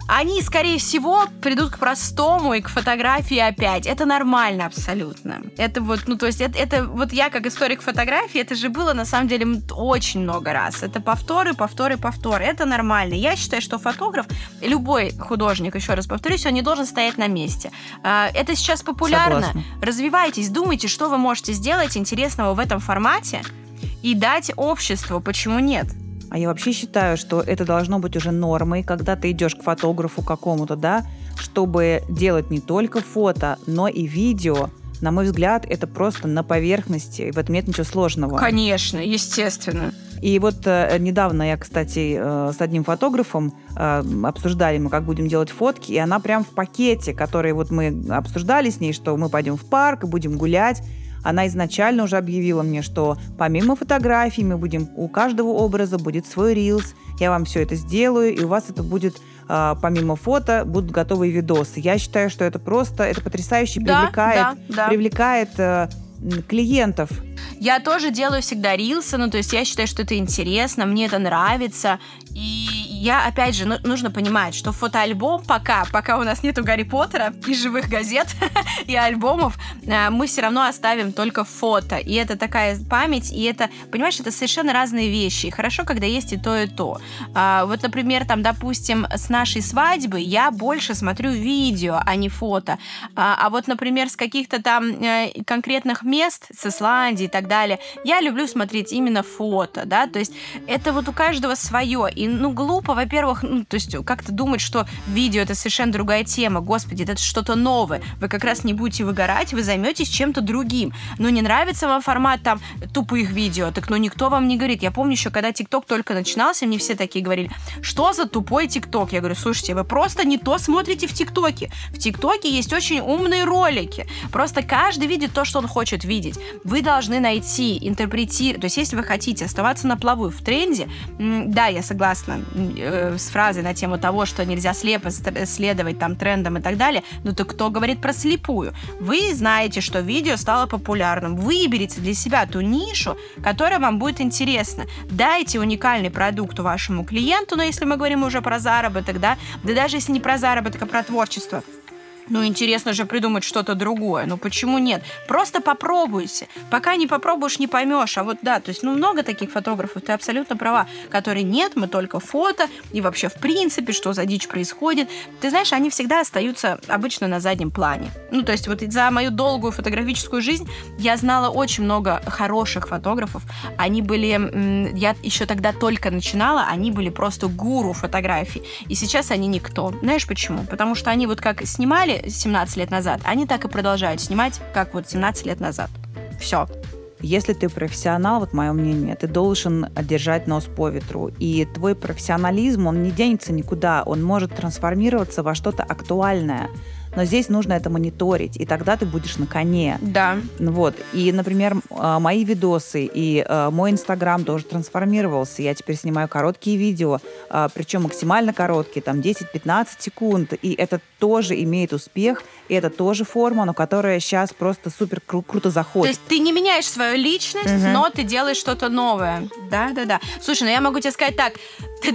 они, скорее всего, придут к простому и к фотографии опять. Это нормально абсолютно. Это вот, ну, то есть, это, это вот я как историк фотографии, это же было на самом деле очень много раз. Это повторы, повторы, повторы. Это нормально. Я считаю, что фотограф, любой художник, еще раз повторюсь, он не должен стоять на месте. А, это сейчас популярно. Согласна. Развивайтесь, думайте, что вы можете сделать интересного в этом формате и дать обществу. Почему нет? А я вообще считаю, что это должно быть уже нормой, когда ты идешь к фотографу какому-то, да, чтобы делать не только фото, но и видео. На мой взгляд, это просто на поверхности, в этом нет ничего сложного. Конечно, естественно. И вот э, недавно я, кстати, э, с одним фотографом э, обсуждали мы, как будем делать фотки, и она прям в пакете, который вот мы обсуждали с ней, что мы пойдем в парк и будем гулять, она изначально уже объявила мне, что помимо фотографий мы будем, у каждого образа будет свой рилс, я вам все это сделаю, и у вас это будет а, помимо фото будут готовые видосы. Я считаю, что это просто, это потрясающе да, привлекает, да, да. привлекает э, клиентов. Я тоже делаю всегда рилсы, ну то есть я считаю, что это интересно, мне это нравится, и я, опять же, ну, нужно понимать, что фотоальбом пока, пока у нас нету Гарри Поттера и живых газет и альбомов, э, мы все равно оставим только фото. И это такая память, и это, понимаешь, это совершенно разные вещи. И хорошо, когда есть и то, и то. А, вот, например, там, допустим, с нашей свадьбы я больше смотрю видео, а не фото. А, а вот, например, с каких-то там э, конкретных мест, с Исландии и так далее, я люблю смотреть именно фото, да, то есть это вот у каждого свое. И, ну, глупо во-первых, ну, то есть как-то думать, что видео это совершенно другая тема. Господи, это что-то новое. Вы как раз не будете выгорать, вы займетесь чем-то другим. Но не нравится вам формат там тупых видео, так ну никто вам не говорит. Я помню еще, когда ТикТок только начинался, мне все такие говорили, что за тупой ТикТок? Я говорю, слушайте, вы просто не то смотрите в ТикТоке. В ТикТоке есть очень умные ролики. Просто каждый видит то, что он хочет видеть. Вы должны найти, интерпретировать. То есть, если вы хотите оставаться на плаву в тренде, да, я согласна, э, с фразой на тему того, что нельзя слепо следовать там трендам и так далее, ну то кто говорит про слепую? Вы знаете, что видео стало популярным. Выберите для себя ту нишу, которая вам будет интересна. Дайте уникальный продукт вашему клиенту, но если мы говорим уже про заработок, да, да даже если не про заработок, а про творчество Ну, интересно же придумать что-то другое. Ну, почему нет? Просто попробуйте. Пока не попробуешь, не поймешь. А вот да, то есть, ну, много таких фотографов, ты абсолютно права, которые нет, мы только фото, и вообще, в принципе, что за дичь происходит. Ты знаешь, они всегда остаются обычно на заднем плане. Ну, то есть, вот за мою долгую фотографическую жизнь я знала очень много хороших фотографов. Они были, я еще тогда только начинала, они были просто гуру фотографий. И сейчас они никто. Знаешь почему? Потому что они вот как снимали 17 лет назад, они так и продолжают снимать, как вот 17 лет назад. Все. Если ты профессионал, вот мое мнение, ты должен держать нос по ветру. И твой профессионализм, он не денется никуда, он может трансформироваться во что-то актуальное но здесь нужно это мониторить, и тогда ты будешь на коне. Да. Вот. И, например, а, мои видосы и а, мой Инстаграм тоже трансформировался. Я теперь снимаю короткие видео, а, причем максимально короткие, там 10-15 секунд, и это тоже имеет успех, и это тоже форма, но которая сейчас просто супер кру- круто заходит. То есть ты не меняешь свою личность, угу. но ты делаешь что-то новое. Да, да, да. Слушай, ну я могу тебе сказать так,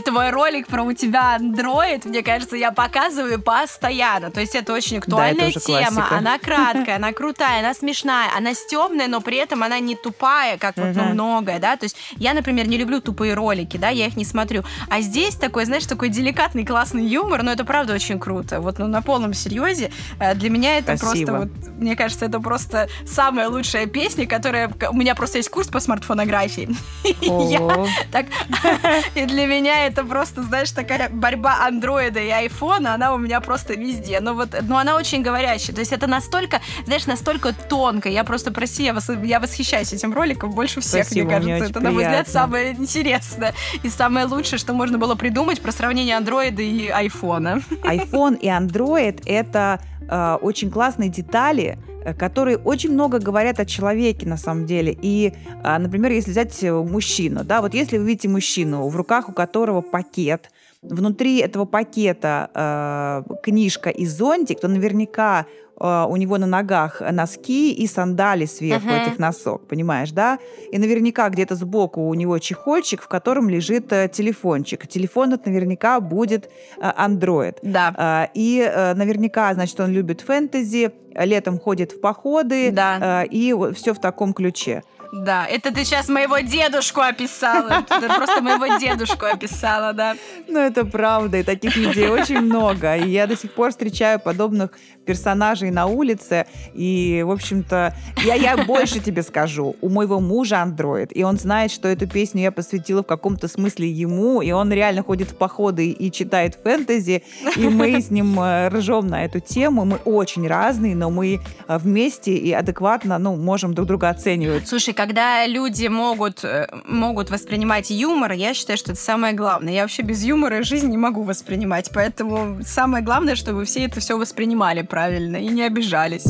твой ролик про у тебя андроид, мне кажется, я показываю постоянно. То есть это очень актуальная да, тема. Классика. Она краткая, она крутая, она смешная, она стебная, но при этом она не тупая, как вот ну, многое, да. То есть я, например, не люблю тупые ролики, да, я их не смотрю. А здесь такой, знаешь, такой деликатный, классный юмор, но это правда очень круто. Вот ну, на полном серьезе э, для меня это Спасибо. просто, вот, мне кажется, это просто самая лучшая песня, которая... У меня просто есть курс по смартфонографии. Я так... И для меня это просто, знаешь, такая борьба андроида и айфона, она у меня просто везде. Но вот, но она очень говорящая. То есть это настолько, знаешь, настолько тонко. Я просто, прости, я, вос, я восхищаюсь этим роликом больше всех, Спасибо, мне кажется. Мне это, на мой взгляд, самое интересное и самое лучшее, что можно было придумать про сравнение андроида и айфона. iPhone и Android — это э, очень классные детали, э, которые очень много говорят о человеке на самом деле. И, э, например, если взять э, мужчину, да, вот если вы видите мужчину, в руках у которого пакет, внутри этого пакета э, книжка и зонтик, то наверняка э, у него на ногах носки и сандали сверху uh-huh. этих носок, понимаешь, да? И наверняка где-то сбоку у него чехольчик, в котором лежит э, телефончик. Телефон это наверняка будет э, Android. Да. Э, и э, наверняка, значит, он любит фэнтези, летом ходит в походы, да. э, и все в таком ключе. Да, это ты сейчас моего дедушку описала. Ты просто моего дедушку описала, да. Ну, это правда, и таких людей очень много. И я до сих пор встречаю подобных персонажей на улице. И, в общем-то, я, я больше тебе скажу. У моего мужа андроид, и он знает, что эту песню я посвятила в каком-то смысле ему, и он реально ходит в походы и читает фэнтези, и мы с ним э, ржем на эту тему. Мы очень разные, но мы э, вместе и адекватно ну, можем друг друга оценивать. Слушай, когда люди могут, э, могут воспринимать юмор, я считаю, что это самое главное. Я вообще без юмора жизнь не могу воспринимать, поэтому самое главное, чтобы все это все воспринимали правильно и не обижались.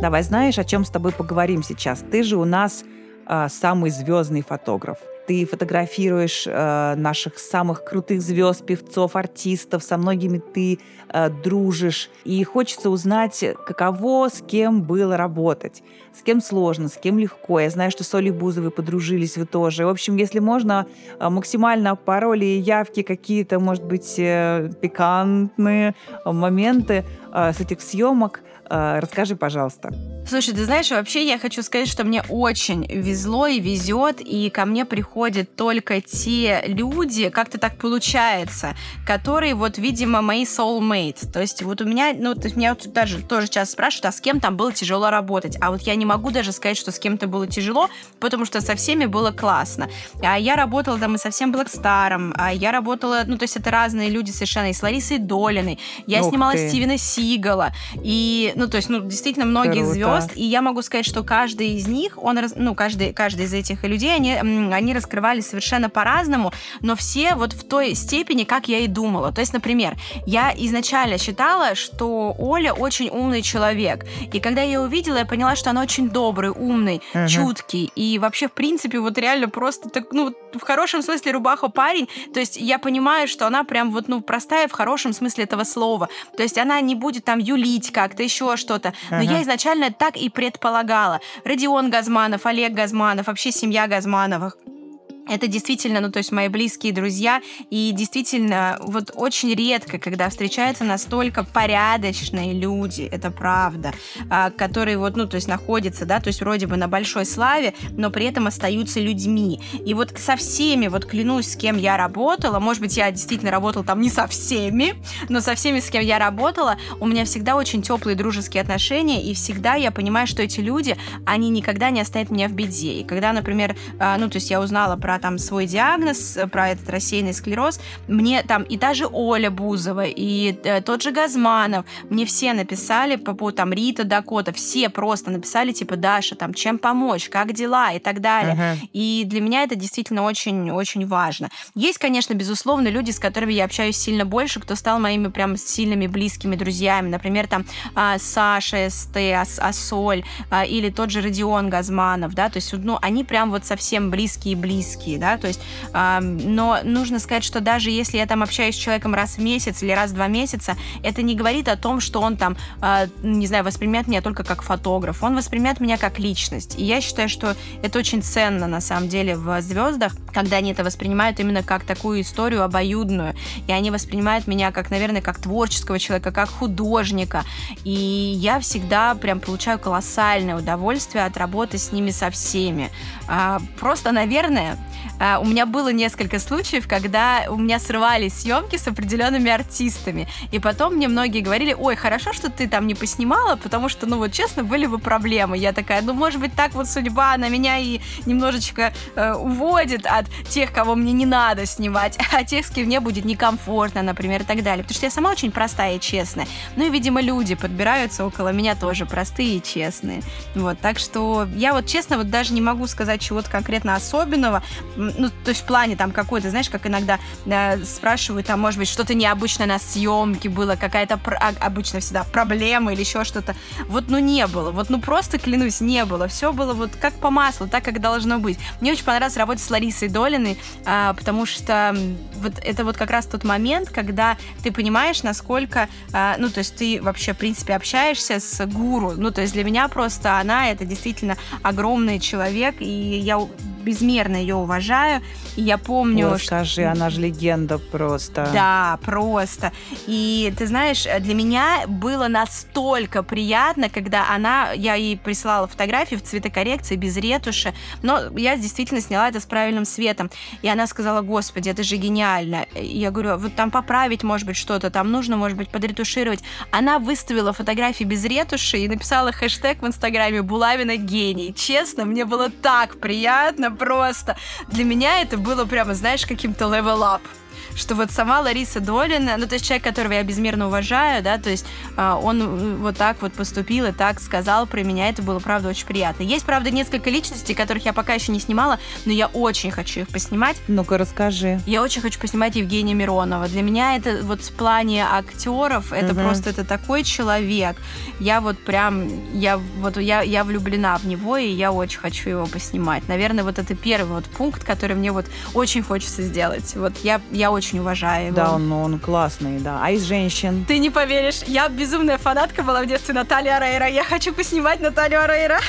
Давай, знаешь, о чем с тобой поговорим сейчас? Ты же у нас э, самый звездный фотограф ты фотографируешь э, наших самых крутых звезд, певцов, артистов, со многими ты э, дружишь. И хочется узнать, каково с кем было работать, с кем сложно, с кем легко. Я знаю, что с Олей Бузовой подружились вы тоже. В общем, если можно, э, максимально пароли и явки какие-то, может быть, э, пикантные моменты э, с этих съемок – Э, расскажи, пожалуйста. Слушай, ты знаешь, вообще я хочу сказать, что мне очень везло и везет, и ко мне приходят только те люди, как-то так получается, которые вот, видимо, мои soulmate. То есть вот у меня, ну, то есть меня вот даже тоже часто спрашивают, а с кем там было тяжело работать? А вот я не могу даже сказать, что с кем-то было тяжело, потому что со всеми было классно. А я работала там и совсем Блэкстаром, а я работала, ну, то есть это разные люди совершенно, и с Ларисой Долиной, я Ух снимала ты. Стивена Сигала, и ну, то есть, ну, действительно, многие Круто. звезд. И я могу сказать, что каждый из них, он, ну, каждый, каждый из этих людей, они, они раскрывались совершенно по-разному, но все вот в той степени, как я и думала. То есть, например, я изначально считала, что Оля очень умный человек. И когда я ее увидела, я поняла, что она очень добрый, умный, uh-huh. чуткий. И вообще, в принципе, вот реально просто так, ну, в хорошем смысле рубаха парень. То есть я понимаю, что она прям вот, ну, простая в хорошем смысле этого слова. То есть она не будет там юлить как-то, еще что-то. Но ага. я изначально так и предполагала. Родион Газманов, Олег Газманов, вообще семья Газмановых это действительно, ну, то есть мои близкие друзья, и действительно, вот очень редко, когда встречаются настолько порядочные люди, это правда, а, которые вот, ну, то есть находятся, да, то есть вроде бы на большой славе, но при этом остаются людьми. И вот со всеми, вот клянусь, с кем я работала, может быть, я действительно работала там не со всеми, но со всеми, с кем я работала, у меня всегда очень теплые дружеские отношения, и всегда я понимаю, что эти люди, они никогда не оставят меня в беде. И когда, например, а, ну, то есть я узнала про там свой диагноз, про этот рассеянный склероз, мне там и даже Оля Бузова, и э, тот же Газманов, мне все написали по поводу там Рита Дакота, все просто написали типа Даша, там чем помочь, как дела и так далее. Uh-huh. И для меня это действительно очень-очень важно. Есть, конечно, безусловно, люди, с которыми я общаюсь сильно больше, кто стал моими прям сильными близкими друзьями. Например, там а, Саша СТ, Асоль, а, или тот же Родион Газманов, да, то есть, ну, они прям вот совсем близкие-близкие, да, то есть, э, но нужно сказать, что даже если я там общаюсь с человеком раз в месяц или раз в два месяца, это не говорит о том, что он там, э, не знаю, воспринимает меня только как фотограф, он воспринимает меня как личность. И я считаю, что это очень ценно на самом деле в звездах, когда они это воспринимают именно как такую историю обоюдную, и они воспринимают меня как, наверное, как творческого человека, как художника, и я всегда прям получаю колоссальное удовольствие от работы с ними со всеми. А, просто, наверное, у меня было несколько случаев, когда у меня срывались съемки с определенными артистами. И потом мне многие говорили, ой, хорошо, что ты там не поснимала, потому что, ну вот честно, были бы проблемы. Я такая, ну может быть так вот судьба на меня и немножечко э, уводит от тех, кого мне не надо снимать, а тех, с кем мне будет некомфортно, например, и так далее. Потому что я сама очень простая и честная. Ну и, видимо, люди подбираются около меня тоже простые и честные. Вот, так что я вот честно вот даже не могу сказать чего-то конкретно особенного ну, то есть в плане там какой-то, знаешь, как иногда э, спрашивают, там, может быть, что-то необычное на съемке было, какая-то а, обычно всегда проблема или еще что-то. Вот, ну, не было. Вот, ну, просто, клянусь, не было. Все было вот как по маслу, так, как должно быть. Мне очень понравилось работать с Ларисой Долиной, э, потому что вот это вот как раз тот момент, когда ты понимаешь, насколько, э, ну, то есть ты вообще, в принципе, общаешься с гуру. Ну, то есть для меня просто она, это действительно огромный человек, и я безмерно ее уважаю. И я помню... О, скажи, что... она же легенда просто. Да, просто. И ты знаешь, для меня было настолько приятно, когда она... Я ей присылала фотографии в цветокоррекции, без ретуши, но я действительно сняла это с правильным светом. И она сказала, господи, это же гениально. И я говорю, вот там поправить, может быть, что-то, там нужно, может быть, подретушировать. Она выставила фотографии без ретуши и написала хэштег в Инстаграме «Булавина гений». Честно, мне было так приятно, просто. Для меня это было прямо, знаешь, каким-то up что вот сама Лариса Долина, ну, то есть человек, которого я безмерно уважаю, да, то есть а, он э, вот так вот поступил и так сказал про меня, это было, правда, очень приятно. Есть, правда, несколько личностей, которых я пока еще не снимала, но я очень хочу их поснимать. Ну-ка, расскажи. Я очень хочу поснимать Евгения Миронова. Для меня это вот в плане актеров, это угу. просто, это такой человек. Я вот прям, я вот, я, я влюблена в него, и я очень хочу его поснимать. Наверное, вот это первый вот пункт, который мне вот очень хочется сделать. Вот я, я очень очень уважаю его. Да, он, он классный, да. А из женщин? Ты не поверишь, я безумная фанатка была в детстве Натальи Арейра. Я хочу поснимать Наталью Арейра.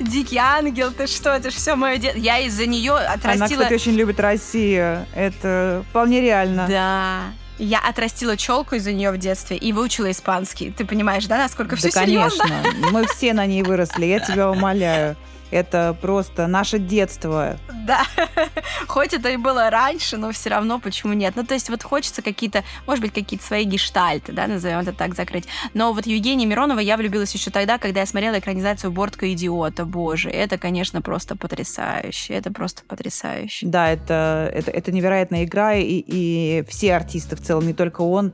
Дикий ангел, ты что, это же все мое детство. Я из-за нее отрастила... Она, кстати, очень любит Россию. Это вполне реально. Да. Я отрастила челку из-за нее в детстве и выучила испанский. Ты понимаешь, да, насколько все да, серьезно? конечно. Мы все на ней выросли, я тебя умоляю. Это просто наше детство. Да, хоть это и было раньше, но все равно почему нет? Ну, то есть вот хочется какие-то, может быть, какие-то свои гештальты, да, назовем это так, закрыть. Но вот Евгения Миронова я влюбилась еще тогда, когда я смотрела экранизацию «Бортка идиота». Боже, это, конечно, просто потрясающе. Это просто потрясающе. Да, это, это, это невероятная игра, и, и все артисты в целом, не только он,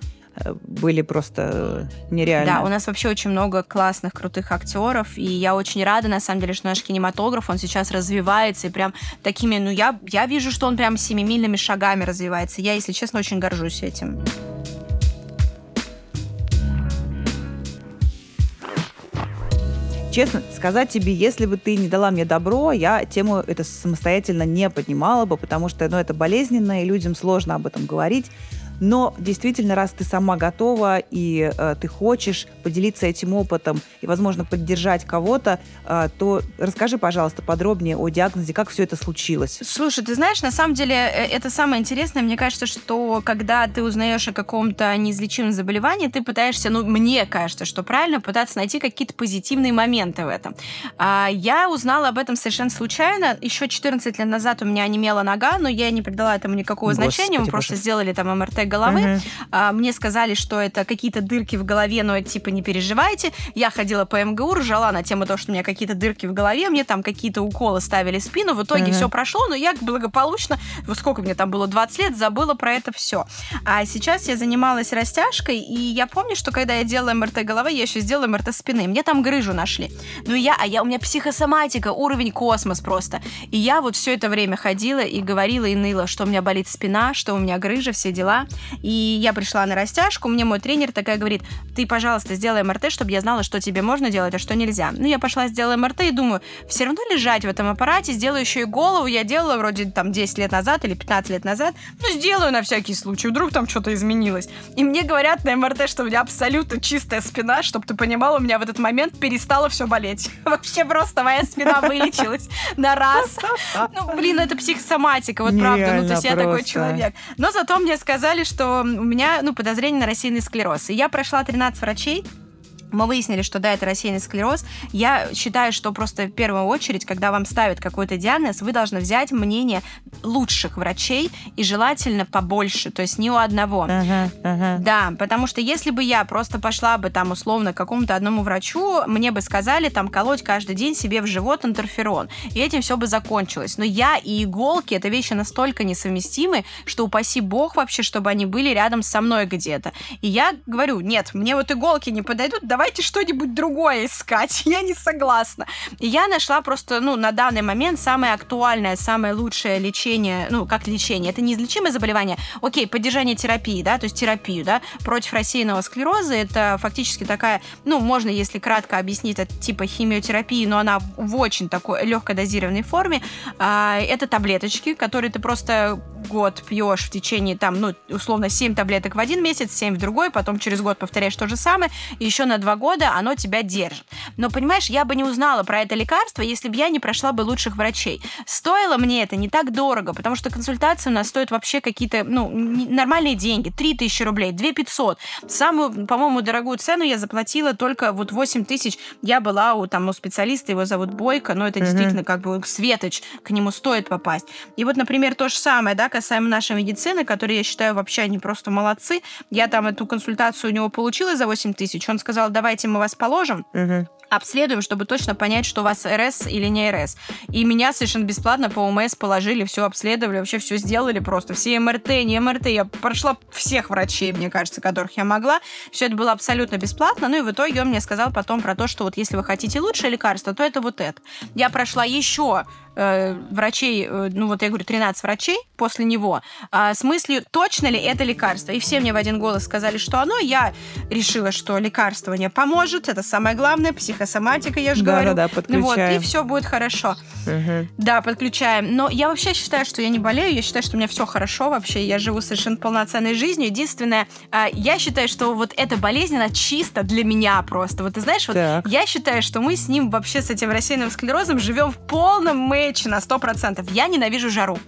были просто нереально. Да, у нас вообще очень много классных, крутых актеров, и я очень рада, на самом деле, что наш кинематограф, он сейчас развивается, и прям такими, ну, я, я вижу, что он прям семимильными шагами развивается. Я, если честно, очень горжусь этим. честно сказать тебе, если бы ты не дала мне добро, я тему это самостоятельно не поднимала бы, потому что ну, это болезненно, и людям сложно об этом говорить. Но действительно, раз ты сама готова и э, ты хочешь поделиться этим опытом и, возможно, поддержать кого-то, э, то расскажи, пожалуйста, подробнее о диагнозе, как все это случилось. Слушай, ты знаешь, на самом деле э, это самое интересное. Мне кажется, что когда ты узнаешь о каком-то неизлечимом заболевании, ты пытаешься, ну, мне кажется, что правильно пытаться найти какие-то позитивные моменты в этом. А, я узнала об этом совершенно случайно. Еще 14 лет назад у меня онемела нога, но я не придала этому никакого Господи, значения. Мы боже. просто сделали там МРТ головы. Угу. А, мне сказали, что это какие-то дырки в голове, но типа не переживайте. Я ходила по МГУ, ржала на тему того, что у меня какие-то дырки в голове, мне там какие-то уколы ставили в спину. В итоге угу. все прошло, но я благополучно, вот сколько мне там было, 20 лет, забыла про это все. А сейчас я занималась растяжкой, и я помню, что когда я делала МРТ головы, я еще сделала МРТ спины. Мне там грыжу нашли. Ну я, а я, у меня психосоматика, уровень космос просто. И я вот все это время ходила и говорила и ныла, что у меня болит спина, что у меня грыжа, все дела. И я пришла на растяжку, мне мой тренер такая говорит, ты, пожалуйста, сделай МРТ, чтобы я знала, что тебе можно делать, а что нельзя. Ну, я пошла, сделала МРТ и думаю, все равно лежать в этом аппарате, сделаю еще и голову, я делала вроде там 10 лет назад или 15 лет назад, ну, сделаю на всякий случай, вдруг там что-то изменилось. И мне говорят на МРТ, что у меня абсолютно чистая спина, чтобы ты понимала, у меня в этот момент перестало все болеть. Вообще просто моя спина вылечилась на раз. Ну, блин, это психосоматика, вот правда, ну, то есть я такой человек. Но зато мне сказали, что у меня, ну, подозрение на рассеянный склероз. И я прошла 13 врачей, мы выяснили, что да, это рассеянный склероз. Я считаю, что просто в первую очередь, когда вам ставят какой-то диагноз, вы должны взять мнение лучших врачей и желательно побольше, то есть не у одного. Uh-huh, uh-huh. Да, потому что если бы я просто пошла бы там условно к какому-то одному врачу, мне бы сказали там колоть каждый день себе в живот интерферон, и этим все бы закончилось. Но я и иголки это вещи настолько несовместимы, что упаси бог вообще, чтобы они были рядом со мной где-то. И я говорю, нет, мне вот иголки не подойдут, давайте что-нибудь другое искать. Я не согласна. И я нашла просто, ну, на данный момент самое актуальное, самое лучшее лечение, ну, как лечение. Это неизлечимое заболевание. Окей, поддержание терапии, да, то есть терапию, да, против рассеянного склероза. Это фактически такая, ну, можно, если кратко объяснить, это типа химиотерапии, но она в очень такой легкой дозированной форме. А, это таблеточки, которые ты просто год пьешь в течение, там, ну, условно, 7 таблеток в один месяц, 7 в другой, потом через год повторяешь то же самое, и еще на 2 года оно тебя держит. Но, понимаешь, я бы не узнала про это лекарство, если бы я не прошла бы лучших врачей. Стоило мне это не так дорого, потому что консультация у нас стоит вообще какие-то, ну, нормальные деньги. 3 тысячи рублей, 2 500. Самую, по-моему, дорогую цену я заплатила только вот 8 тысяч. Я была у, там, у специалиста, его зовут Бойко, но это mm-hmm. действительно как бы светоч, к нему стоит попасть. И вот, например, то же самое, да, касаемо нашей медицины, которые, я считаю, вообще они просто молодцы. Я там эту консультацию у него получила за 8 тысяч. Он сказал, давайте мы вас положим. Угу обследуем, чтобы точно понять, что у вас РС или не РС. И меня совершенно бесплатно по ОМС положили, все обследовали, вообще все сделали просто. Все МРТ, не МРТ. Я прошла всех врачей, мне кажется, которых я могла. Все это было абсолютно бесплатно. Ну и в итоге он мне сказал потом про то, что вот если вы хотите лучшее лекарство, то это вот это. Я прошла еще э, врачей, э, ну вот я говорю, 13 врачей после него, э, с мыслью, точно ли это лекарство. И все мне в один голос сказали, что оно. Я решила, что лекарство мне поможет, это самое главное, психосоматика, я же да, говорю. Да, да, подключаем. Вот, и все будет хорошо. Угу. Да, подключаем. Но я вообще считаю, что я не болею, я считаю, что у меня все хорошо вообще, я живу совершенно полноценной жизнью. Единственное, э, я считаю, что вот эта болезнь, она чисто для меня просто. Вот ты знаешь, вот так. я считаю, что мы с ним вообще, с этим рассеянным склерозом, живем в полном мы сэндвичи на 100%. Я ненавижу жару.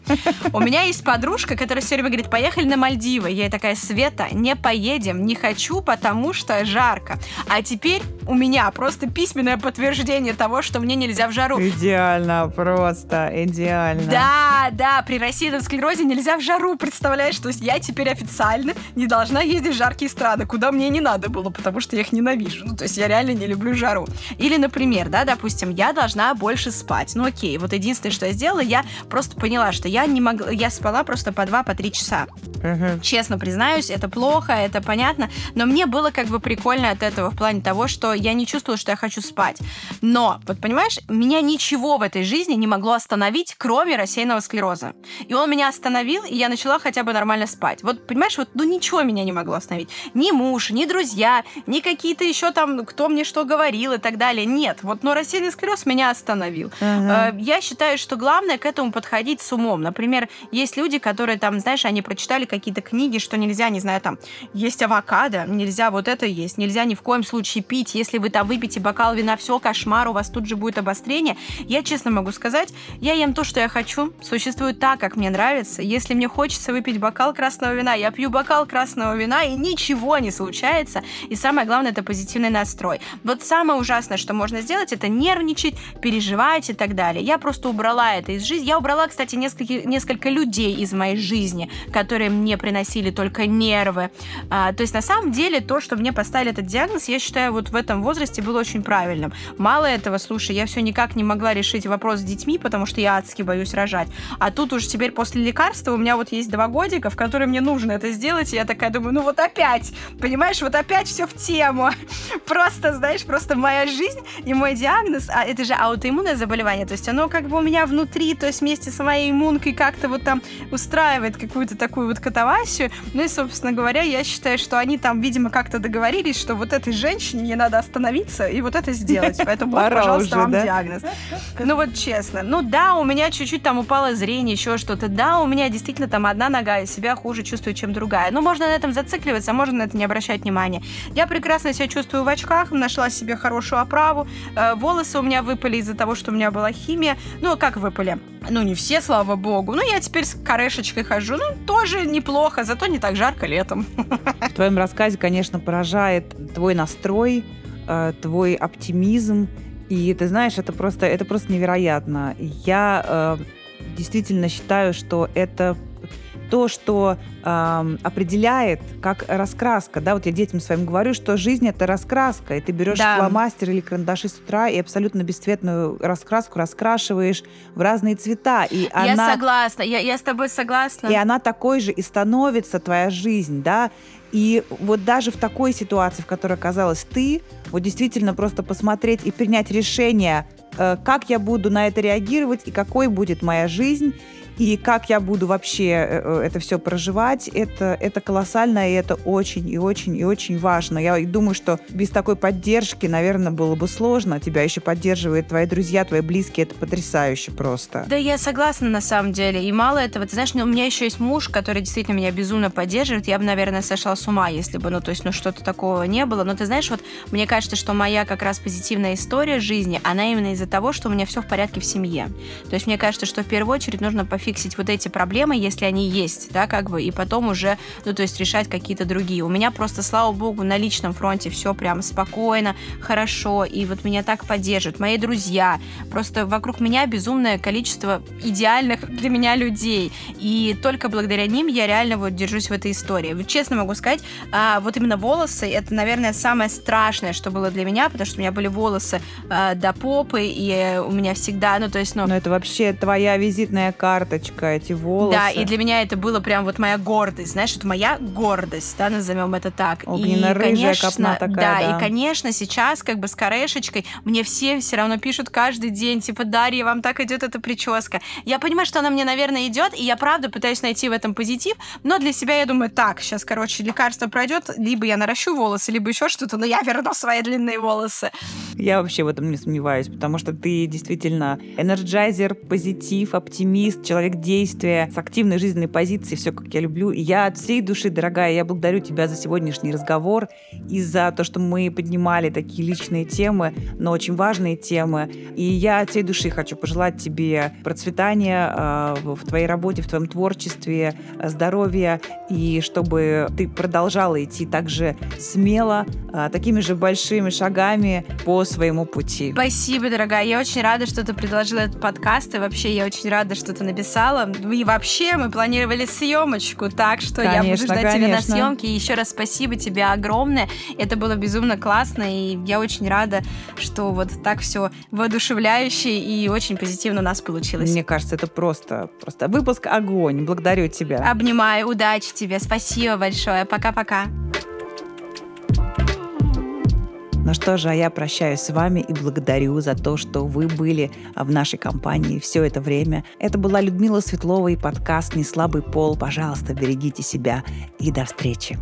У меня есть подружка, которая все время говорит, поехали на Мальдивы. Я такая, Света, не поедем, не хочу, потому что жарко. А теперь у меня просто письменное подтверждение того, что мне нельзя в жару. Идеально, просто идеально. Да, да, при рассеянном склерозе нельзя в жару, представляешь? То есть я теперь официально не должна ездить в жаркие страны, куда мне не надо было, потому что я их ненавижу. Ну, то есть я реально не люблю жару. Или, например, да, допустим, я должна больше спать. Ну, окей, вот единственное, что я сделала, я просто поняла, что я не могла, я спала просто по 2 по 3 часа. Uh-huh. Честно признаюсь, это плохо, это понятно, но мне было как бы прикольно от этого в плане того, что я не чувствовала, что я хочу спать. Но, вот понимаешь, меня ничего в этой жизни не могло остановить, кроме рассеянного склероза. И он меня остановил, и я начала хотя бы нормально спать. Вот, понимаешь, вот ну ничего меня не могло остановить. Ни муж, ни друзья, ни какие-то еще там, кто мне что говорил и так далее. Нет, вот, но рассеянный склероз меня остановил. Uh-huh. Я считаю, что главное к этому подходить с умом. Например, есть люди, которые там, знаешь, они прочитали какие-то книги, что нельзя, не знаю, там, есть авокадо, нельзя вот это есть, нельзя ни в коем случае пить. Если вы там выпьете бокал вина, все, кошмар, у вас тут же будет обострение. Я честно могу сказать, я ем то, что я хочу, существую так, как мне нравится. Если мне хочется выпить бокал красного вина, я пью бокал красного вина, и ничего не случается. И самое главное, это позитивный настрой. Вот самое ужасное, что можно сделать, это нервничать, переживать и так далее. Я просто убрала это из жизни. Я убрала, кстати, несколько, несколько людей из моей жизни, которые мне приносили только нервы. А, то есть, на самом деле, то, что мне поставили этот диагноз, я считаю, вот в этом возрасте было очень правильным. Мало этого, слушай, я все никак не могла решить вопрос с детьми, потому что я адски боюсь рожать. А тут уж теперь после лекарства у меня вот есть два годика, в которые мне нужно это сделать, и я такая думаю, ну вот опять, понимаешь, вот опять все в тему. Просто, знаешь, просто моя жизнь и мой диагноз, а это же аутоиммунное заболевание, то есть оно как бы у меня внутри, то есть вместе с моей иммункой как-то вот там устраивает какую-то такую вот катавасию. Ну и, собственно говоря, я считаю, что они там, видимо, как-то договорились, что вот этой женщине ей надо остановиться и вот это сделать. Поэтому, вот, пожалуйста, вам диагноз. Ну вот честно. Ну да, у меня чуть-чуть там упало зрение, еще что-то. Да, у меня действительно там одна нога, и себя хуже чувствую, чем другая. Ну, можно на этом зацикливаться, а можно на это не обращать внимания. Я прекрасно себя чувствую в очках, нашла себе хорошую оправу. Э, волосы у меня выпали из-за того, что у меня была химия. Ну, как выпали? Ну, не все, слава богу. Ну, я теперь с корешечкой хожу. Ну, тоже неплохо, зато не так жарко летом. В твоем рассказе, конечно, поражает твой настрой, э, твой оптимизм. И ты знаешь, это просто, это просто невероятно. Я э, действительно считаю, что это то, что э, определяет, как раскраска. Да, вот я детям своим говорю, что жизнь это раскраска. И ты берешь да. фломастер или карандаши с утра и абсолютно бесцветную раскраску раскрашиваешь в разные цвета. И я она, согласна, я, я с тобой согласна. И она такой же и становится твоя жизнь, да. И вот даже в такой ситуации, в которой оказалась ты, вот действительно просто посмотреть и принять решение, э, как я буду на это реагировать и какой будет моя жизнь и как я буду вообще э, э, это все проживать, это, это колоссально, и это очень, и очень, и очень важно. Я думаю, что без такой поддержки, наверное, было бы сложно. Тебя еще поддерживают твои друзья, твои близкие. Это потрясающе просто. Да, я согласна на самом деле. И мало этого, ты знаешь, ну, у меня еще есть муж, который действительно меня безумно поддерживает. Я бы, наверное, сошла с ума, если бы, ну, то есть, ну, что-то такого не было. Но ты знаешь, вот мне кажется, что моя как раз позитивная история жизни, она именно из-за того, что у меня все в порядке в семье. То есть мне кажется, что в первую очередь нужно пофиг фиксить вот эти проблемы, если они есть, да, как бы, и потом уже, ну, то есть решать какие-то другие. У меня просто, слава богу, на личном фронте все прям спокойно, хорошо, и вот меня так поддерживают. Мои друзья, просто вокруг меня безумное количество идеальных для меня людей, и только благодаря ним я реально вот держусь в этой истории. Честно могу сказать, а, вот именно волосы, это, наверное, самое страшное, что было для меня, потому что у меня были волосы а, до попы, и у меня всегда, ну, то есть, ну... Но это вообще твоя визитная карта карточка, эти волосы. Да, и для меня это было прям вот моя гордость, знаешь, это моя гордость, да, назовем это так. Огненно-рыжая копна такая, да, да. и, конечно, сейчас как бы с корешечкой мне все все равно пишут каждый день, типа, Дарья, вам так идет эта прическа. Я понимаю, что она мне, наверное, идет, и я правда пытаюсь найти в этом позитив, но для себя я думаю, так, сейчас, короче, лекарство пройдет, либо я наращу волосы, либо еще что-то, но я верну свои длинные волосы. Я вообще в этом не сомневаюсь, потому что ты действительно энерджайзер, позитив, оптимист, человек человек действия, с активной жизненной позицией, все как я люблю. Я от всей души, дорогая, я благодарю тебя за сегодняшний разговор и за то, что мы поднимали такие личные темы, но очень важные темы. И я от всей души хочу пожелать тебе процветания э, в твоей работе, в твоем творчестве, здоровья, и чтобы ты продолжала идти также смело, э, такими же большими шагами по своему пути. Спасибо, дорогая. Я очень рада, что ты предложила этот подкаст, и вообще я очень рада, что ты написала написала. И вообще мы планировали съемочку, так что конечно, я буду ждать конечно. тебя на съемке. И еще раз спасибо тебе огромное. Это было безумно классно, и я очень рада, что вот так все воодушевляюще и очень позитивно у нас получилось. Мне кажется, это просто, просто выпуск огонь. Благодарю тебя. Обнимаю, удачи тебе, спасибо большое. Пока-пока. Ну что же, а я прощаюсь с вами и благодарю за то, что вы были в нашей компании все это время. Это была Людмила Светлова и подкаст «Неслабый пол». Пожалуйста, берегите себя и до встречи.